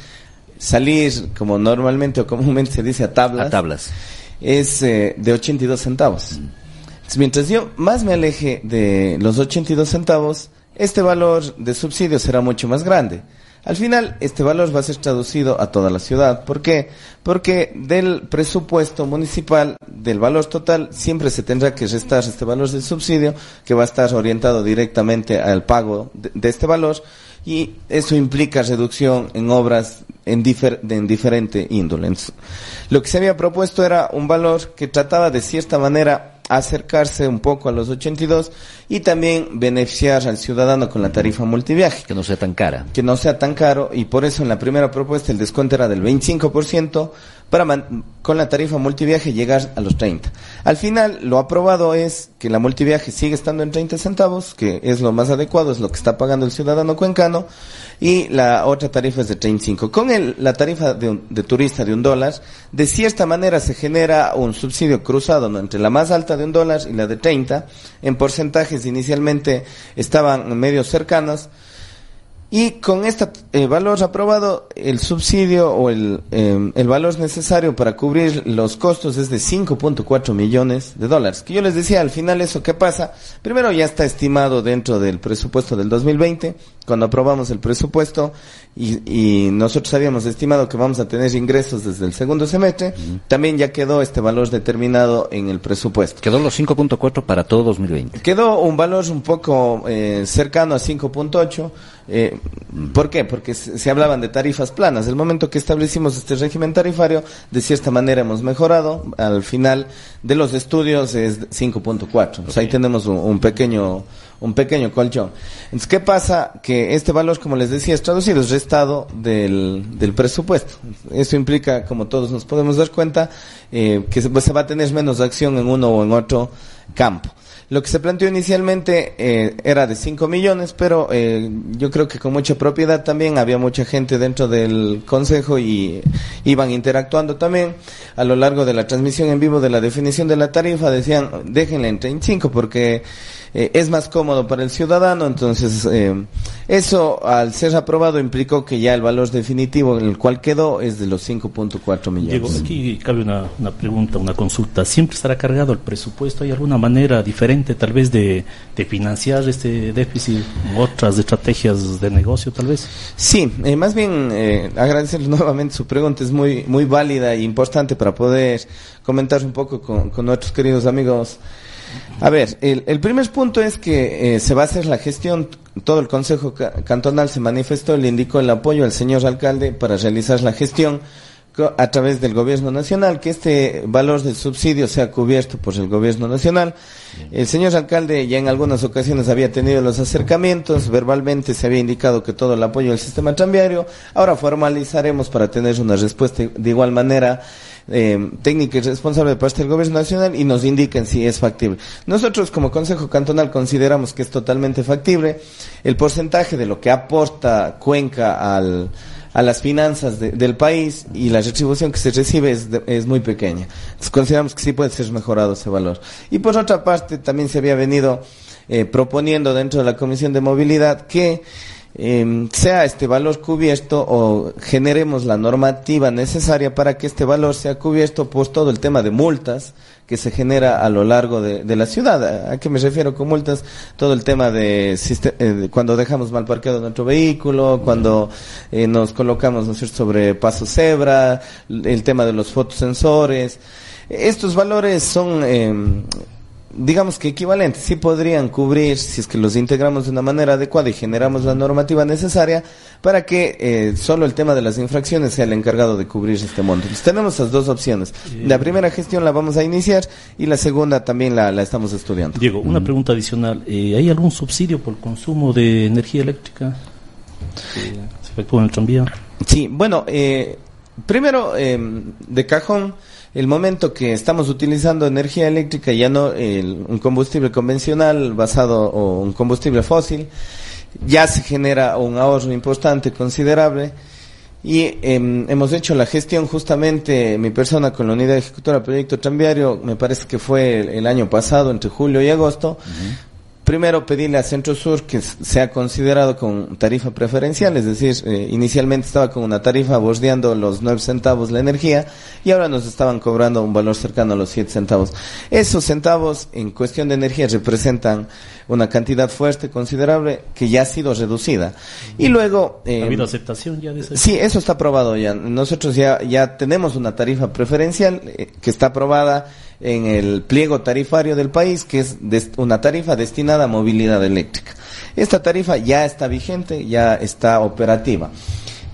salir como normalmente o comúnmente se dice a tablas, A tablas. es eh, de 82 centavos. Entonces, mientras yo más me aleje de los 82 centavos, este valor de subsidio será mucho más grande. Al final, este valor va a ser traducido a toda la ciudad. ¿Por qué? Porque del presupuesto municipal, del valor total, siempre se tendrá que restar este valor del subsidio, que va a estar orientado directamente al pago de, este valor, y eso implica reducción en obras en, difer- de- en diferente índole. Lo que se había propuesto era un valor que trataba de cierta manera acercarse un poco a los 82 y también beneficiar al ciudadano con la tarifa multiviaje. Que no sea tan cara. Que no sea tan caro y por eso en la primera propuesta el descuento era del 25% para man- con la tarifa multiviaje llegar a los 30. Al final lo aprobado es que la multiviaje sigue estando en 30 centavos, que es lo más adecuado, es lo que está pagando el ciudadano cuencano y la otra tarifa es de 35. Con el, la tarifa de, turista de un dólar, de cierta manera se genera un subsidio cruzado entre la más alta de un dólar y la de 30. En porcentajes inicialmente estaban medio cercanos. Y con este valor aprobado, el subsidio o el, eh, el valor necesario para cubrir los costos es de 5.4 millones de dólares. Que yo les decía, al final eso qué pasa, primero ya está estimado dentro del presupuesto del 2020, cuando aprobamos el presupuesto y, y nosotros habíamos estimado que vamos a tener ingresos desde el segundo semestre, también ya quedó este valor determinado en el presupuesto. Quedó los 5.4 para todo 2020. Quedó un valor un poco eh, cercano a 5.8. Eh, ¿Por qué? Porque se, se hablaban de tarifas planas. El momento que establecimos este régimen tarifario, de cierta manera hemos mejorado. Al final de los estudios es 5.4. O sea, ahí tenemos un, un pequeño un pequeño colchón. Entonces, ¿qué pasa? Que este valor, como les decía, es traducido, es restado del, del presupuesto. Eso implica, como todos nos podemos dar cuenta, eh, que se, se va a tener menos acción en uno o en otro campo. Lo que se planteó inicialmente eh, era de 5 millones, pero eh, yo creo que con mucha propiedad también había mucha gente dentro del consejo y iban interactuando también. A lo largo de la transmisión en vivo de la definición de la tarifa decían, déjenla en 35 porque eh, es más cómodo para el ciudadano. Entonces, eh, eso al ser aprobado implicó que ya el valor definitivo en el cual quedó es de los 5.4 millones. Diego, aquí cabe una, una pregunta, una consulta. ¿Siempre estará cargado el presupuesto? ¿Hay alguna manera diferente tal vez de, de financiar este déficit? ¿Otras estrategias de negocio tal vez? Sí, eh, más bien eh, agradecerle nuevamente su pregunta, es muy, muy válida e importante para poder comentar un poco con, con nuestros queridos amigos. A ver, el, el primer punto es que eh, se va a hacer la gestión, todo el Consejo ca- Cantonal se manifestó, le indicó el apoyo al señor alcalde para realizar la gestión a través del gobierno nacional, que este valor del subsidio sea cubierto por el gobierno nacional. El señor alcalde ya en algunas ocasiones había tenido los acercamientos, verbalmente se había indicado que todo el apoyo al sistema tranviario, ahora formalizaremos para tener una respuesta de igual manera eh, técnica y responsable de parte del gobierno nacional y nos indiquen si es factible. Nosotros como Consejo Cantonal consideramos que es totalmente factible. El porcentaje de lo que aporta Cuenca al, a las finanzas de- del país y la retribución que se recibe es, de- es muy pequeña. Entonces, consideramos que sí puede ser mejorado ese valor. Y por otra parte, también se había venido eh, proponiendo dentro de la Comisión de Movilidad que eh, sea este valor cubierto o generemos la normativa necesaria para que este valor sea cubierto por todo el tema de multas que se genera a lo largo de, la ciudad. ¿A qué me refiero con multas? Todo el tema de, eh, cuando dejamos mal parqueado nuestro vehículo, cuando eh, nos colocamos ¿no sobre paso cebra, el tema de los fotosensores. Estos valores son eh, digamos que equivalentes, sí podrían cubrir si es que los integramos de una manera adecuada y generamos la normativa necesaria para que eh, solo el tema de las infracciones sea el encargado de cubrir este monto. Entonces, tenemos las dos opciones. La primera gestión la vamos a iniciar y la segunda también la, la estamos estudiando. Diego, una pregunta adicional. Eh, ¿Hay algún subsidio por consumo de energía eléctrica que se efectúa en el tranvía? Sí, bueno, eh, primero, eh, de cajón, el momento que estamos utilizando energía eléctrica, ya no el- un combustible convencional basado o un combustible fósil, ya se genera un ahorro importante, considerable. Y em, hemos hecho la gestión justamente, mi persona con la unidad ejecutora del proyecto tranviario, me parece que fue el, el año pasado, entre julio y agosto. Primero pedirle a Centro Sur que sea considerado con tarifa preferencial, es decir, eh, inicialmente estaba con una tarifa bordeando los 9 centavos la energía y ahora nos estaban cobrando un valor cercano a los 7 centavos. Esos centavos en cuestión de energía representan una cantidad fuerte, considerable, que ya ha sido reducida. Y luego... eh, ¿Ha habido aceptación ya de ese? Sí, eso está aprobado ya. Nosotros ya, ya tenemos una tarifa preferencial eh, que está aprobada en el pliego tarifario del país, que es una tarifa destinada a movilidad eléctrica. Esta tarifa ya está vigente, ya está operativa.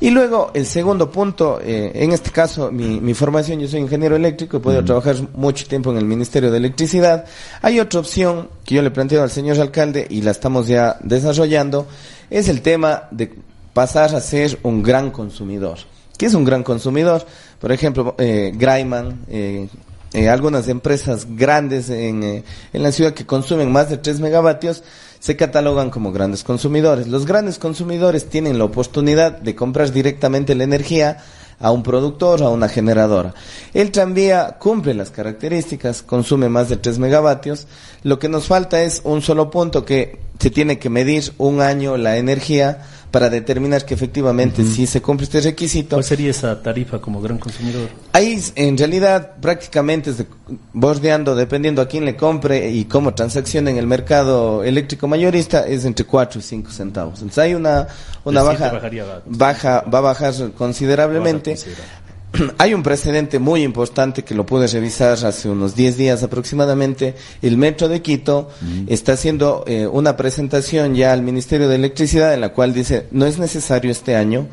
Y luego, el segundo punto, eh, en este caso, mi, mi, formación, yo soy ingeniero eléctrico, he podido trabajar mucho tiempo en el Ministerio de Electricidad. Hay otra opción que yo le planteo al señor alcalde y la estamos ya desarrollando, es el tema de pasar a ser un gran consumidor. ¿Qué es un gran consumidor? Por ejemplo, eh, Graiman, eh, eh, algunas empresas grandes en, eh, en la ciudad que consumen más de 3 megavatios se catalogan como grandes consumidores. Los grandes consumidores tienen la oportunidad de comprar directamente la energía a un productor, a una generadora. El tranvía cumple las características, consume más de 3 megavatios. Lo que nos falta es un solo punto que se tiene que medir un año la energía para determinar que efectivamente si se cumple este requisito. ¿Cuál sería esa tarifa como gran consumidor? Ahí en realidad prácticamente es de, bordeando, dependiendo a quién le compre y cómo transacciona en el mercado eléctrico mayorista, es entre 4 y 5 centavos. Entonces hay una, una baja, baja, va a bajar considerablemente. hay un precedente muy importante que lo pude revisar hace unos 10 días aproximadamente. El Metro de Quito está haciendo eh, una presentación ya al Ministerio de Electricidad en la cual dice no es necesario este año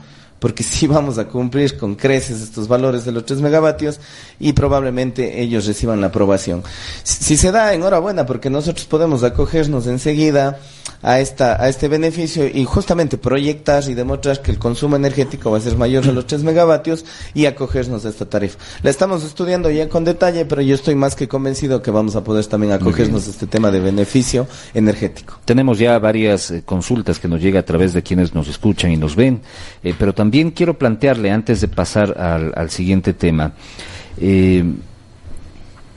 porque sí vamos a cumplir con creces estos valores de los 3 megavatios y probablemente ellos reciban la aprobación. Si, se da, enhorabuena, porque nosotros podemos acogernos enseguida a esta a este beneficio y justamente proyectar y demostrar que el consumo energético va a ser mayor a los 3 megavatios y acogernos a esta tarifa. La estamos estudiando ya con detalle, pero yo estoy más que convencido que vamos a poder también acogernos a este tema de beneficio energético. Tenemos ya varias eh, consultas que nos llega a través de quienes nos escuchan y nos ven, eh, pero también quiero plantearle antes de pasar al, siguiente tema. Eh,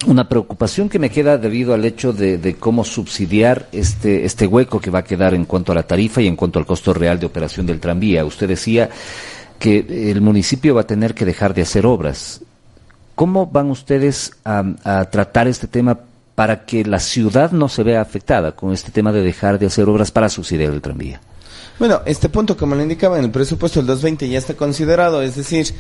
una preocupación que me queda debido al hecho de, de, cómo subsidiar este, este hueco que va a quedar en cuanto a la tarifa y en cuanto al costo real de operación del tranvía. Usted decía que el municipio va a tener que dejar de hacer obras. ¿Cómo van ustedes a, a tratar este tema para que la ciudad no se vea afectada con este tema de dejar de hacer obras para subsidiar el tranvía? Bueno, este punto, como le indicaba, en el presupuesto del 220 ya está considerado, es decir,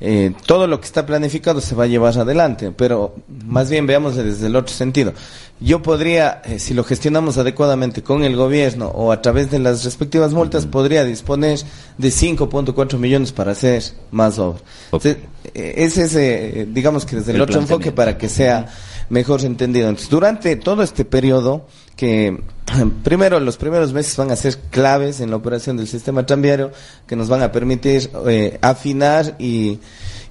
eh, todo lo que está planificado se va a llevar adelante, pero más bien veamos desde el otro sentido. Yo podría, eh, si lo gestionamos adecuadamente con el gobierno o a través de las respectivas multas, podría disponer de 5.4 millones para hacer más obras. Okay. Eh, es ese, digamos que desde el, el otro enfoque para que sea mejor entendido. Entonces, durante todo este periodo, que primero los primeros meses van a ser claves en la operación del sistema tranviario, que nos van a permitir eh, afinar y,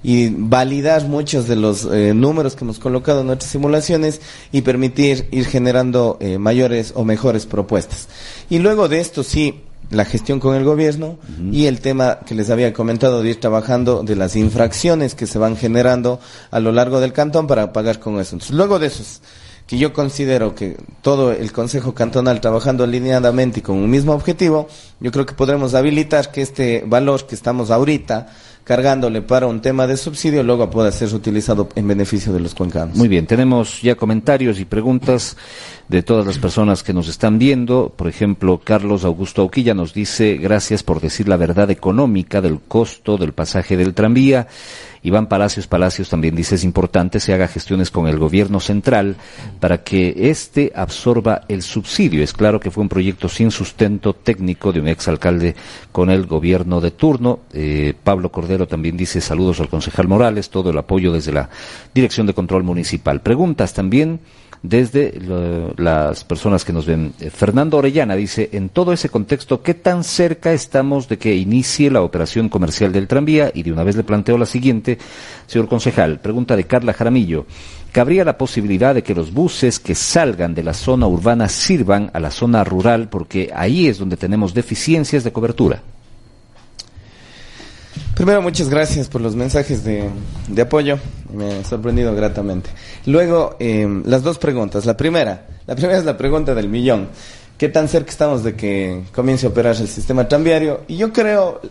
y, validar muchos de los eh, números que hemos colocado en nuestras simulaciones y permitir ir generando eh, mayores o mejores propuestas. Y luego de esto sí, la gestión con el gobierno uh -huh. y el tema que les había comentado de ir trabajando de las infracciones que se van generando a lo largo del cantón para pagar con eso. Entonces, luego de esos que yo considero que todo el Consejo Cantonal trabajando alineadamente y con un mismo objetivo, yo creo que podremos habilitar que este valor que estamos ahorita cargándole para un tema de subsidio luego pueda ser utilizado en beneficio de los cuencanos. Muy bien, tenemos ya comentarios y preguntas de todas las personas que nos están viendo. Por ejemplo, Carlos Augusto Auquilla nos dice gracias por decir la verdad económica del costo del pasaje del tranvía. Iván Palacios Palacios también dice es importante se haga gestiones con el gobierno central para que éste absorba el subsidio. Es claro que fue un proyecto sin sustento técnico de un exalcalde con el gobierno de turno. Eh, Pablo Cordero también dice saludos al concejal Morales, todo el apoyo desde la Dirección de Control Municipal. Preguntas también desde las personas que nos ven. Eh, Fernando Orellana dice, en todo ese contexto, ¿qué tan cerca estamos de que inicie la operación comercial del tranvía? Y de una vez le planteo la siguiente, señor concejal, pregunta de Carla Jaramillo. ¿Cabría la posibilidad de que los buses que salgan de la zona urbana sirvan a la zona rural? Porque ahí es donde tenemos deficiencias de cobertura. Primero, muchas gracias por los mensajes de, de apoyo. Me ha sorprendido gratamente. Luego, eh, las dos preguntas. La primera, la primera es la pregunta del millón. ¿Qué tan cerca estamos de que comience a operar el sistema tranviario? Y yo creo,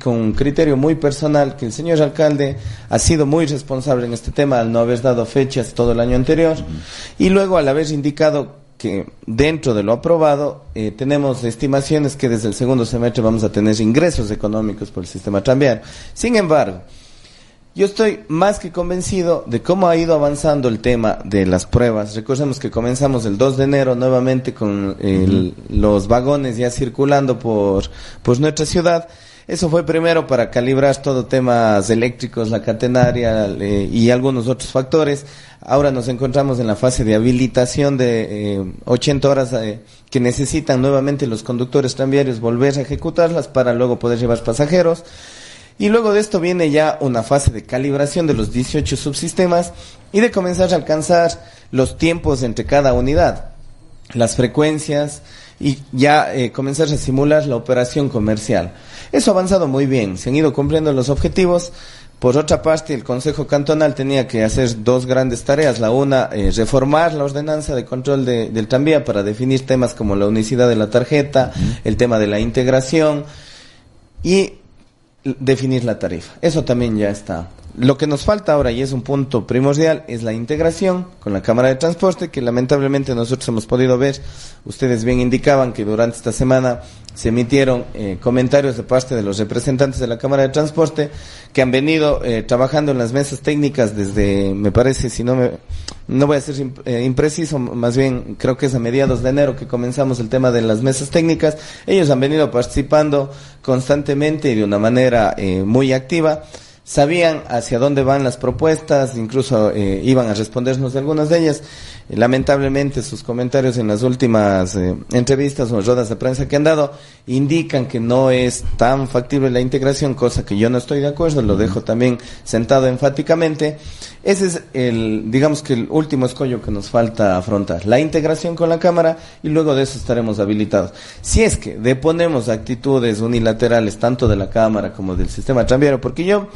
con un criterio muy personal, que el señor alcalde ha sido muy responsable en este tema al no haber dado fechas todo el año anterior. Y luego, al haber indicado que dentro de lo aprobado eh, tenemos estimaciones que desde el segundo semestre vamos a tener ingresos económicos por el sistema tranviario. Sin embargo, yo estoy más que convencido de cómo ha ido avanzando el tema de las pruebas. Recordemos que comenzamos el 2 de enero nuevamente con el, uh -huh. los vagones ya circulando por, por nuestra ciudad. Eso fue primero para calibrar todo temas eléctricos, la catenaria y algunos otros factores. Ahora nos encontramos en la fase de habilitación de eh, 80 horas eh, que necesitan nuevamente los conductores tranviarios volver a ejecutarlas para luego poder llevar pasajeros. Y luego de esto viene ya una fase de calibración de los 18 subsistemas y de comenzar a alcanzar los tiempos entre cada unidad, las frecuencias y ya eh, comenzar a simular la operación comercial. Eso ha avanzado muy bien, se han ido cumpliendo los objetivos. Por otra parte, el Consejo Cantonal tenía que hacer dos grandes tareas. La una, eh, reformar la ordenanza de control de, del tranvía para definir temas como la unicidad de la tarjeta, el tema de la integración y definir la tarifa. Eso también ya está. Lo que nos falta ahora, y es un punto primordial, es la integración con la Cámara de Transporte, que lamentablemente nosotros hemos podido ver. Ustedes bien indicaban que durante esta semana se emitieron eh, comentarios de parte de los representantes de la Cámara de Transporte que han venido eh, trabajando en las mesas técnicas desde, me parece, si no me, no voy a ser eh, impreciso, más bien creo que es a mediados de enero que comenzamos el tema de las mesas técnicas. Ellos han venido participando constantemente y de una manera eh, muy activa sabían hacia dónde van las propuestas, incluso eh, iban a respondernos de algunas de ellas. Lamentablemente sus comentarios en las últimas eh, entrevistas o ruedas de prensa que han dado indican que no es tan factible la integración, cosa que yo no estoy de acuerdo, lo dejo también sentado enfáticamente. Ese es el, digamos que el último escollo que nos falta afrontar, la integración con la Cámara y luego de eso estaremos habilitados. Si es que deponemos actitudes unilaterales tanto de la Cámara como del sistema tranviario, porque yo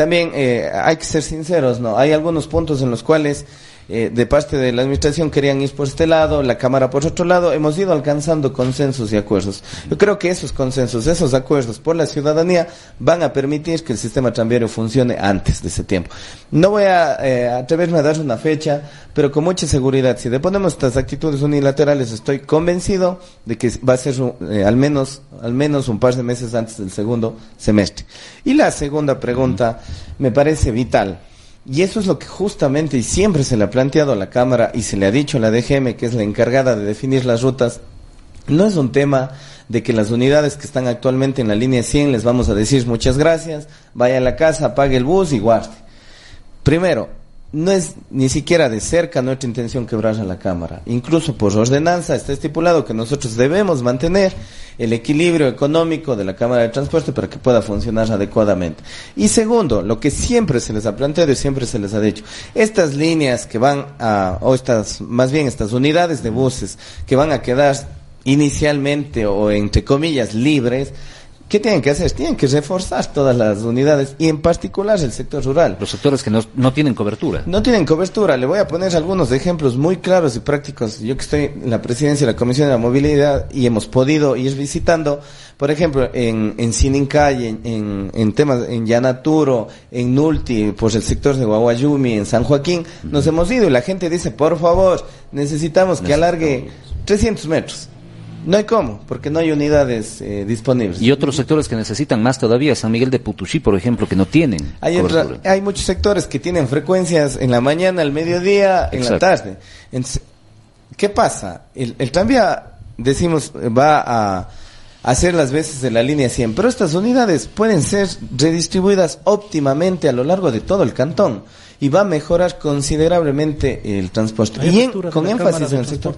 también eh, hay que ser sinceros, ¿no? Hay algunos puntos en los cuales eh, de parte de la administración querían ir por este lado, la Cámara por otro lado, hemos ido alcanzando consensos y acuerdos. Yo creo que esos consensos, esos acuerdos por la ciudadanía van a permitir que el sistema tranviario funcione antes de ese tiempo. No voy a eh, atreverme a dar una fecha, pero con mucha seguridad, si deponemos estas actitudes unilaterales, estoy convencido de que va a ser eh, al menos al menos un par de meses antes del segundo semestre. Y la segunda pregunta me parece vital. Y eso es lo que justamente y siempre se le ha planteado a la Cámara y se le ha dicho a la DGM, que es la encargada de definir las rutas. No es un tema de que las unidades que están actualmente en la línea 100 les vamos a decir muchas gracias, vaya a la casa, apague el bus y guarde. Primero, no es ni siquiera de cerca nuestra intención quebrar a la Cámara. Incluso por ordenanza está estipulado que nosotros debemos mantener el equilibrio económico de la Cámara de Transporte para que pueda funcionar adecuadamente. Y segundo, lo que siempre se les ha planteado y siempre se les ha dicho, estas líneas que van a, o estas, más bien estas unidades de buses que van a quedar inicialmente o entre comillas libres, ¿Qué tienen que hacer? Tienen que reforzar todas las unidades y en particular el sector rural. Los sectores que no, no, tienen cobertura. No tienen cobertura. Le voy a poner algunos ejemplos muy claros y prácticos. Yo que estoy en la presidencia de la Comisión de la Movilidad y hemos podido ir visitando, por ejemplo, en, en Sinincay, en, en, en temas, en Yanaturo, en Nulti, pues el sector de Guaguayumi, en San Joaquín, nos hemos ido y la gente dice, por favor, necesitamos que alargue 300 metros. No hay cómo, porque no hay unidades eh, disponibles. Y otros sectores que necesitan más todavía, San Miguel de Putuxí, por ejemplo, que no tienen. Hay, otra, hay muchos sectores que tienen frecuencias en la mañana, al mediodía, en Exacto. la tarde. Entonces, ¿qué pasa? El, el tranvía, decimos, va a hacer las veces de la línea 100, pero estas unidades pueden ser redistribuidas óptimamente a lo largo de todo el cantón y va a mejorar considerablemente el transporte. Y en, con énfasis en el sector.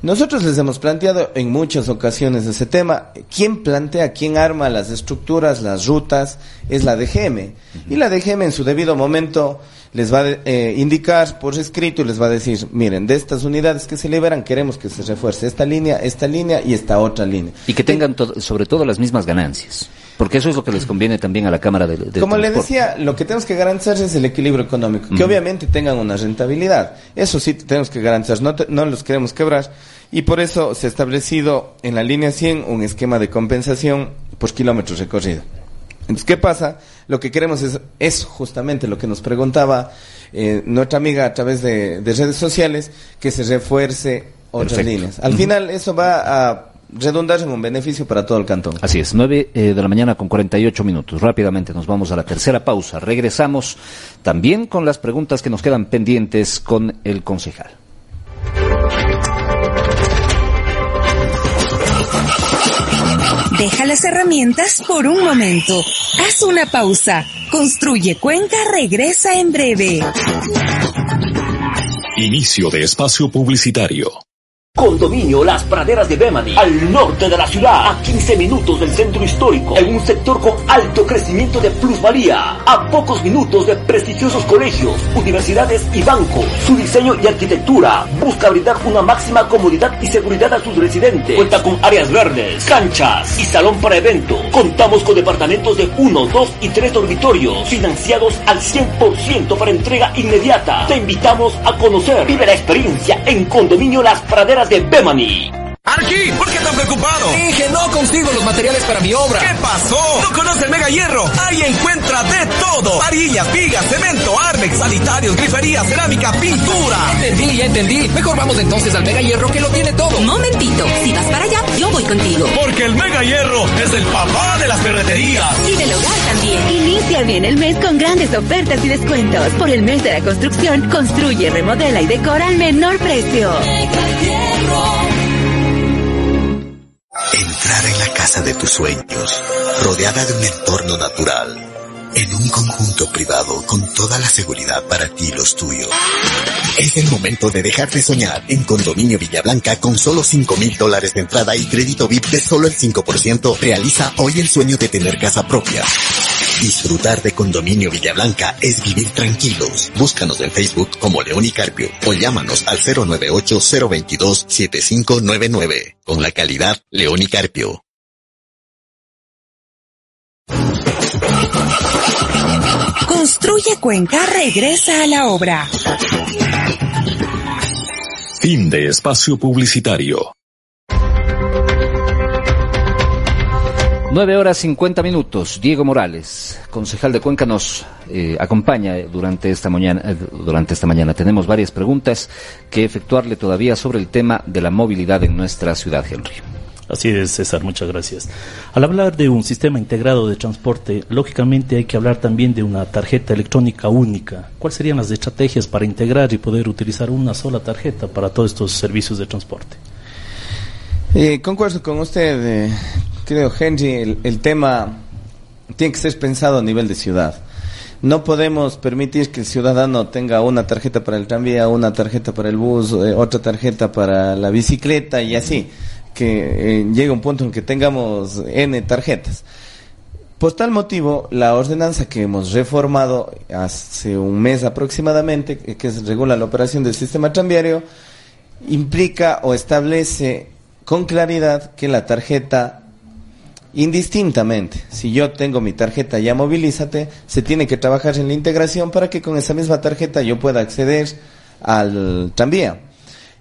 Nosotros les hemos planteado en muchas ocasiones ese tema. ¿Quién plantea, quién arma las estructuras, las rutas? Es la DGM. Uh -huh. Y la DGM en su debido momento les va a eh, indicar por escrito y les va a decir, miren, de estas unidades que se liberan queremos que se refuerce esta línea, esta línea y esta otra línea. Y que tengan to sobre todo las mismas ganancias. Porque eso es lo que les conviene también a la Cámara de, de Como le decía, lo que tenemos que garantizar es el equilibrio económico, que uh -huh. obviamente tengan una rentabilidad. Eso sí tenemos que garantizar, no, te, no los queremos quebrar. Y por eso se ha establecido en la línea 100 un esquema de compensación por kilómetros recorrido. Entonces, ¿qué pasa? Lo que queremos es, es justamente lo que nos preguntaba eh, nuestra amiga a través de, de, redes sociales, que se refuerce otras Perfecto. líneas. Al uh -huh. final, eso va a redundar en un beneficio para todo el cantón. Así es, 9 eh, de la mañana con 48 minutos. Rápidamente nos vamos a la tercera pausa. Regresamos también con las preguntas que nos quedan pendientes con el concejal. Deja las herramientas por un momento. Haz una pausa. Construye Cuenca regresa en breve. Inicio de espacio publicitario. Condominio Las Praderas de Bemani, al norte de la ciudad, a 15 minutos del centro histórico, en un sector con alto crecimiento de plusvalía, a pocos minutos de prestigiosos colegios, universidades y bancos. Su diseño y arquitectura busca brindar una máxima comodidad y seguridad a sus residentes. Cuenta con áreas verdes, canchas y salón para eventos. Contamos con departamentos de 1, 2 y 3 dormitorios, financiados al 100% para entrega inmediata. Te invitamos a conocer, vive la experiencia en Condominio Las Praderas de Bemani. Arqui, ¿por qué tan preocupado? Dije, no consigo los materiales para mi obra. ¿Qué pasó? ¿No conoce el Mega Hierro? Ahí encuentra de todo. Varillas, vigas, cemento, armex, sanitarios, grifería, cerámica, pintura. Entendí, ya entendí. Mejor vamos entonces al Mega Hierro que lo tiene todo. Momentito, si vas para allá, yo voy contigo. Porque el Mega Hierro es el papá de las ferreterías. Y del hogar también. Inicia bien el mes con grandes ofertas y descuentos. Por el mes de la construcción, construye, remodela y decora al menor precio. Mega Hierro. Casa de tus sueños, rodeada de un entorno natural, en un conjunto privado con toda la seguridad para ti y los tuyos. Es el momento de dejar de soñar en Condominio Villablanca con solo 5 mil dólares de entrada y crédito VIP de solo el 5%. Realiza hoy el sueño de tener casa propia. Disfrutar de Condominio Villablanca es vivir tranquilos. Búscanos en Facebook como León y Carpio o llámanos al 098-022-7599. Con la calidad León Carpio. Construye Cuenca regresa a la obra. Fin de espacio publicitario. 9 horas 50 minutos. Diego Morales, concejal de Cuenca, nos eh, acompaña durante esta mañana. Eh, durante esta mañana tenemos varias preguntas que efectuarle todavía sobre el tema de la movilidad en nuestra ciudad, Henry. Así es, César, muchas gracias. Al hablar de un sistema integrado de transporte, lógicamente hay que hablar también de una tarjeta electrónica única. ¿Cuáles serían las estrategias para integrar y poder utilizar una sola tarjeta para todos estos servicios de transporte? Eh, concuerdo con usted, eh, creo, Henry, el, tema tiene que ser pensado a nivel de ciudad. No podemos permitir que el ciudadano tenga una tarjeta para el tranvía, una tarjeta para el bus, eh, otra tarjeta para la bicicleta y así que eh, llegue un punto en que tengamos N tarjetas. Por tal motivo, la ordenanza que hemos reformado hace un mes aproximadamente, que regula la operación del sistema tranviario, implica o establece con claridad que la tarjeta, indistintamente, si yo tengo mi tarjeta ya movilízate, se tiene que trabajar en la integración para que con esa misma tarjeta yo pueda acceder al tranvía.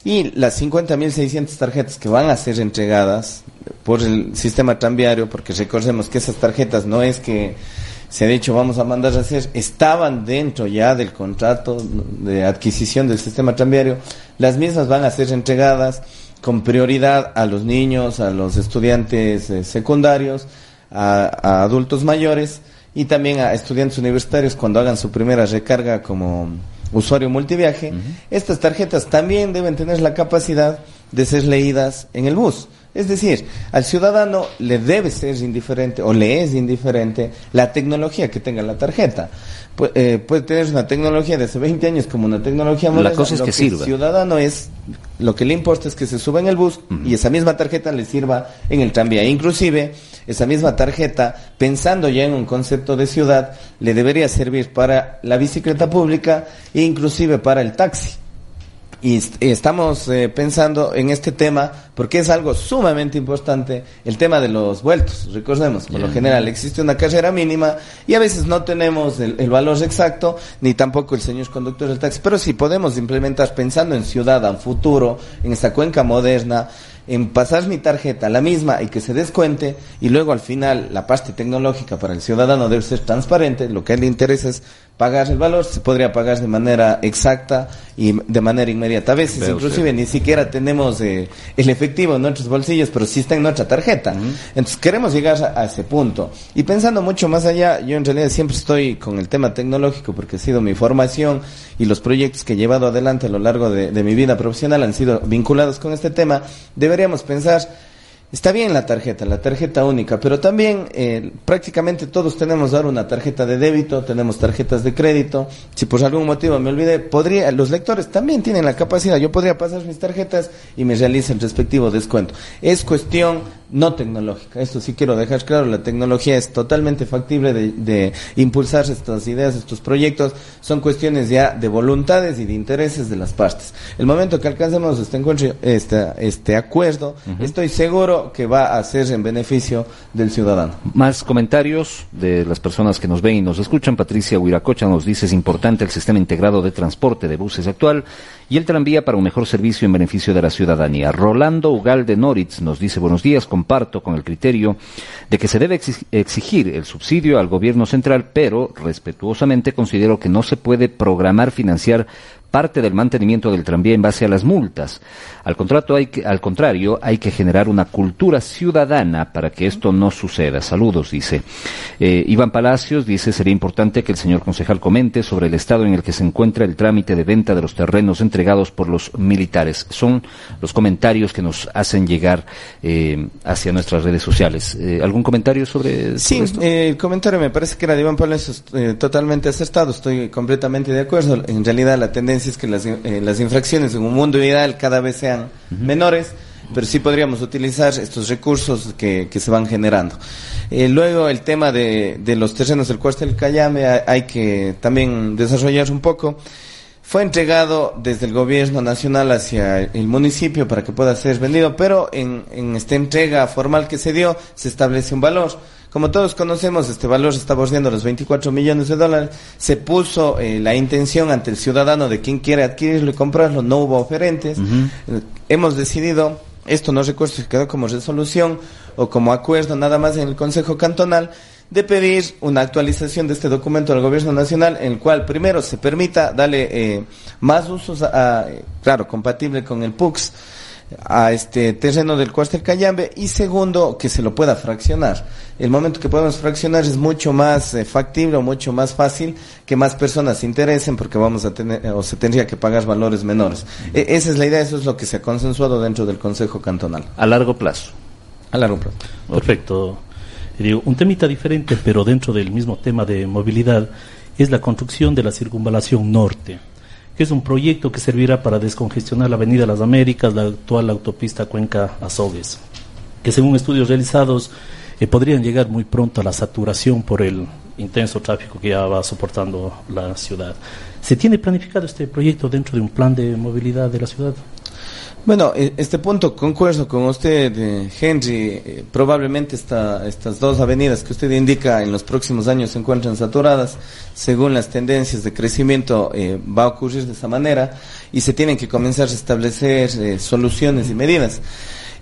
Y las 50.600 tarjetas que van a ser entregadas por el sistema tranviario, porque recordemos que esas tarjetas no es que se ha dicho vamos a mandar a hacer, estaban dentro ya del contrato de adquisición del sistema tranviario, las mismas van a ser entregadas con prioridad a los niños, a los estudiantes eh, secundarios, a, a, adultos mayores y también a estudiantes universitarios cuando hagan su primera recarga como usuario multiviaje, estas tarjetas también deben tener la capacidad de ser leídas en el bus. Es decir, al ciudadano le debe ser indiferente o le es indiferente la tecnología que tenga la tarjeta. Pu eh, puede tener una tecnología de hace 20 años como una tecnología moderna. La cosa es lo que, que sirva. El ciudadano es, lo que le importa es que se suba en el bus uh -huh. y esa misma tarjeta le sirva en el tranvía. Inclusive, esa misma tarjeta, pensando ya en un concepto de ciudad, le debería servir para la bicicleta pública e inclusive para el taxi. Y estamos eh, pensando en este tema porque es algo sumamente importante el tema de los vueltos. Recordemos, por yeah. lo general existe una carrera mínima y a veces no tenemos el, el, valor exacto ni tampoco el señor conductor del taxi, pero si podemos implementar pensando en ciudad, en futuro, en esta cuenca moderna, en pasar mi tarjeta, la misma, y que se descuente, y luego al final la parte tecnológica para el ciudadano debe ser transparente, lo que a él le interesa es pagar el valor, se podría pagar de manera exacta y de manera inmediata. A veces Veo inclusive usted. ni siquiera tenemos eh, el efectivo en nuestros bolsillos, pero sí está en nuestra tarjeta. Uh -huh. Entonces queremos llegar a, a, ese punto. Y pensando mucho más allá, yo en realidad siempre estoy con el tema tecnológico porque ha sido mi formación y los proyectos que he llevado adelante a lo largo de, de mi vida profesional han sido vinculados con este tema. Deberíamos pensar Está bien la tarjeta, la tarjeta única, pero también eh, prácticamente todos tenemos ahora una tarjeta de débito, tenemos tarjetas de crédito. Si por algún motivo me olvidé, podría, los lectores también tienen la capacidad. Yo podría pasar mis tarjetas y me realiza el respectivo descuento. Es cuestión no tecnológica. Esto sí quiero dejar claro, la tecnología es totalmente factible de, de impulsar estas ideas, estos proyectos. Son cuestiones ya de voluntades y de intereses de las partes. El momento que alcancemos este encuentro, este, este acuerdo, estoy seguro que va a ser en beneficio del ciudadano. Más comentarios de las personas que nos ven y nos escuchan. Patricia Huiracocha nos dice es importante el sistema integrado de transporte de buses actual y el tranvía para un mejor servicio en beneficio de la ciudadanía. Rolando Ugal de Noritz nos dice buenos días, comparto con el criterio de que se debe exigir el subsidio al gobierno central, pero respetuosamente considero que no se puede programar financiar parte del mantenimiento del tranvía en base a las multas. Al, contrato hay que, al contrario, hay que generar una cultura ciudadana para que esto no suceda. Saludos, dice. Eh, Iván Palacios dice, sería importante que el señor concejal comente sobre el estado en el que se encuentra el trámite de venta de los terrenos entregados por los militares. Son los comentarios que nos hacen llegar eh, hacia nuestras redes sociales. Eh, ¿Algún comentario sobre, sí, esto? el comentario me parece que era de Iván Palacios totalmente acertado. Estoy completamente de acuerdo. En realidad la tendencia es que las, eh, las infracciones en un mundo ideal cada vez sean menores, pero sí podríamos utilizar estos recursos que, que se van generando. Eh, luego el tema de, de los terrenos del cuartel Cayame hay, hay que también desarrollar un poco. Fue entregado desde el gobierno nacional hacia el municipio para que pueda ser vendido, pero en, en esta entrega formal que se dio se establece un valor. Como todos conocemos, este valor está bordeando los 24 millones de dólares. Se puso eh, la intención ante el ciudadano de quien quiere adquirirlo y comprarlo. No hubo oferentes. Eh, hemos decidido, esto no recuerdo si quedó como resolución o como acuerdo nada más en el Consejo Cantonal, de pedir una actualización de este documento al gobierno nacional en el cual primero se permita darle eh, más usos, a, a, claro, compatible con el PUX, a este terreno del cuartel Cayambe y segundo que se lo pueda fraccionar. El momento que podemos fraccionar es mucho más eh, factible o mucho más fácil que más personas se interesen porque vamos a tener o se tendría que pagar valores menores. E esa es la idea, eso es lo que se ha consensuado dentro del Consejo Cantonal. A largo plazo. A largo plazo. Perfecto. Digo, un temita diferente, pero dentro del mismo tema de movilidad, es la construcción de la circunvalación norte que es un proyecto que servirá para descongestionar la Avenida Las Américas, la actual autopista Cuenca-Azogues, que según estudios realizados eh, podrían llegar muy pronto a la saturación por el intenso tráfico que ya va soportando la ciudad. ¿Se tiene planificado este proyecto dentro de un plan de movilidad de la ciudad? Bueno, este punto concuerdo con usted, eh, Henry. Eh, probablemente esta, estas dos avenidas que usted indica en los próximos años se encuentran saturadas. Según las tendencias de crecimiento, eh, va a ocurrir de esa manera y se tienen que comenzar a establecer eh, soluciones y medidas.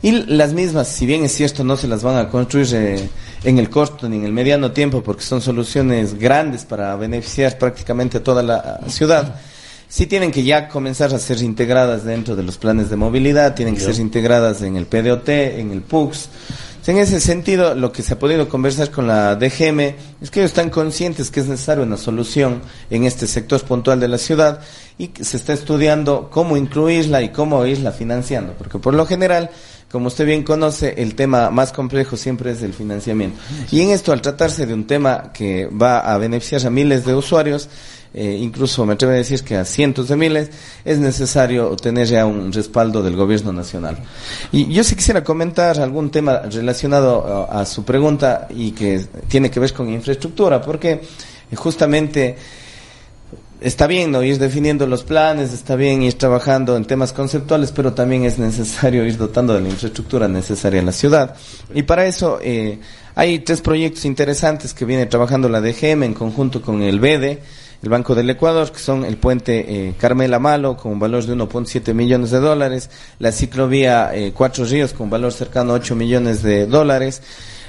Y las mismas, si bien es cierto, no se las van a construir en el corto ni en el mediano tiempo, porque son soluciones grandes para beneficiar prácticamente a toda la ciudad sí tienen que ya comenzar a ser integradas dentro de los planes de movilidad, tienen que ser integradas en el PDOT, en el PUX. En ese sentido, lo que se ha podido conversar con la DGM es que ellos están conscientes que es necesaria una solución en este sector puntual de la ciudad y que se está estudiando cómo incluirla y cómo irla financiando, porque por lo general como usted bien conoce, el tema más complejo siempre es el financiamiento. Y en esto, al tratarse de un tema que va a beneficiar a miles de usuarios, eh, incluso me atrevo a decir que a cientos de miles, es necesario tener ya un respaldo del gobierno nacional. Y yo sí quisiera comentar algún tema relacionado a, a su pregunta y que tiene que ver con infraestructura, porque justamente está bien ir definiendo los planes, está bien ir trabajando en temas conceptuales, pero también es necesario ir dotando de la infraestructura necesaria en la ciudad. Y para eso eh, hay tres proyectos interesantes que viene trabajando la DGM en conjunto con el BEDE, el Banco del Ecuador, que son el puente eh, Carmela Malo con un valor de 1.7 millones de dólares, la ciclovía eh, Cuatro Ríos con un valor cercano a 8 millones de dólares.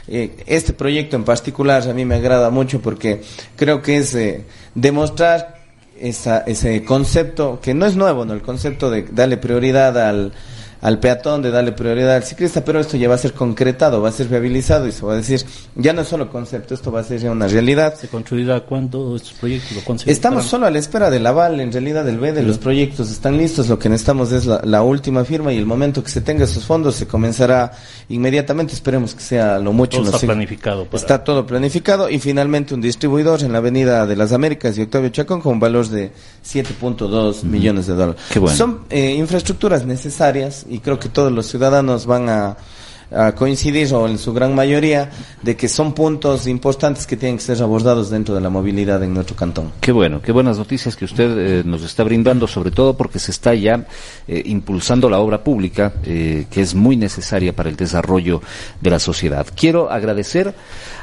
Eh, este proyecto en particular a mí me agrada mucho porque creo que es eh, demostrar esa, ese concepto que no es nuevo, ¿no? El concepto de darle prioridad al, al peatón, de darle prioridad al ciclista, pero esto ya va a ser concretado, va a ser viabilizado y se va a decir, ya no es solo concepto, esto va a ser ya una realidad. ¿Se construirá cuándo estos proyectos? Estamos solo a la espera del aval, en realidad, del B de los proyectos están listos, lo que necesitamos es la, última firma y el momento que se tenga esos fondos se comenzará inmediatamente, esperemos que sea lo mucho. Todo está planificado. Está todo planificado y finalmente un distribuidor en la Avenida de las Américas y Octavio Chacón con valor de 7.2 millones de dólares. Son eh, infraestructuras necesarias y creo que todos los ciudadanos van a, coincidir, o en su gran mayoría, de que son puntos importantes que tienen que ser abordados dentro de la movilidad en nuestro cantón. Qué bueno, qué buenas noticias que usted eh, nos está brindando, sobre todo porque se está ya eh, impulsando la obra pública, que es muy necesaria para el desarrollo de la sociedad. Quiero agradecer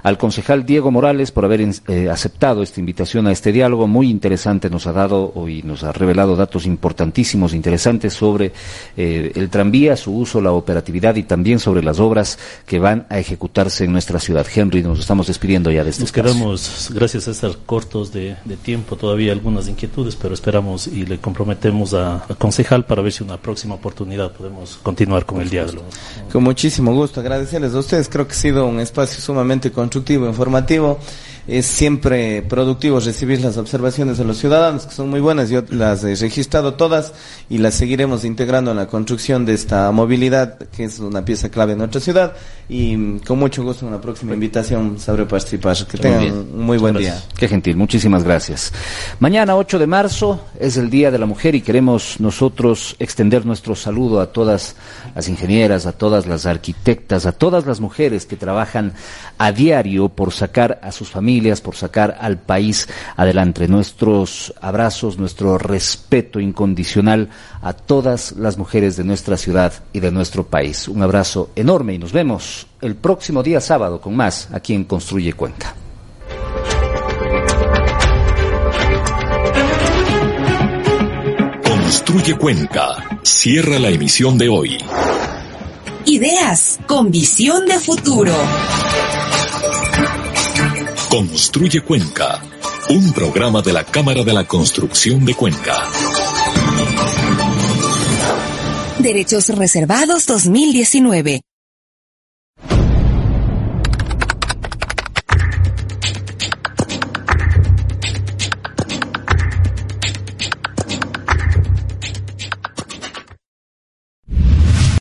al concejal Diego Morales por haber eh, aceptado esta invitación a este diálogo muy interesante. Nos ha dado y nos ha revelado datos importantísimos, interesantes sobre eh, el tranvía, su uso, la operatividad y también sobre las obras que van a ejecutarse en nuestra ciudad. Henry, nos estamos despidiendo ya de este Nos quedamos, gracias a estar cortos de, tiempo, todavía algunas inquietudes, pero esperamos y le comprometemos a, concejal para ver si una próxima oportunidad podemos continuar con el diálogo. Con muchísimo gusto, agradecerles a ustedes. Creo que ha sido un espacio sumamente constructivo, informativo. Es siempre productivo recibir las observaciones de los ciudadanos, que son muy buenas. Yo las he registrado todas y las seguiremos integrando en la construcción de esta movilidad, que es una pieza clave en nuestra ciudad. Y con mucho gusto, en una próxima invitación sabré participar. Que tengan un muy buen día. Qué gentil, muchísimas gracias. Mañana, 8 de marzo, es el Día de la Mujer y queremos nosotros extender nuestro saludo a todas las ingenieras, a todas las arquitectas, a todas las mujeres que trabajan a diario por sacar a sus familias, por sacar al país adelante. Nuestros abrazos, nuestro respeto incondicional a todas las mujeres de nuestra ciudad y de nuestro país. Un abrazo enorme y nos vemos el próximo día sábado con más aquí en Construye Cuenca. Construye Cuenca. Cierra la emisión de hoy. Ideas con visión de futuro. Construye Cuenca, un programa de la Cámara de la Construcción de Cuenca. Derechos Reservados 2019.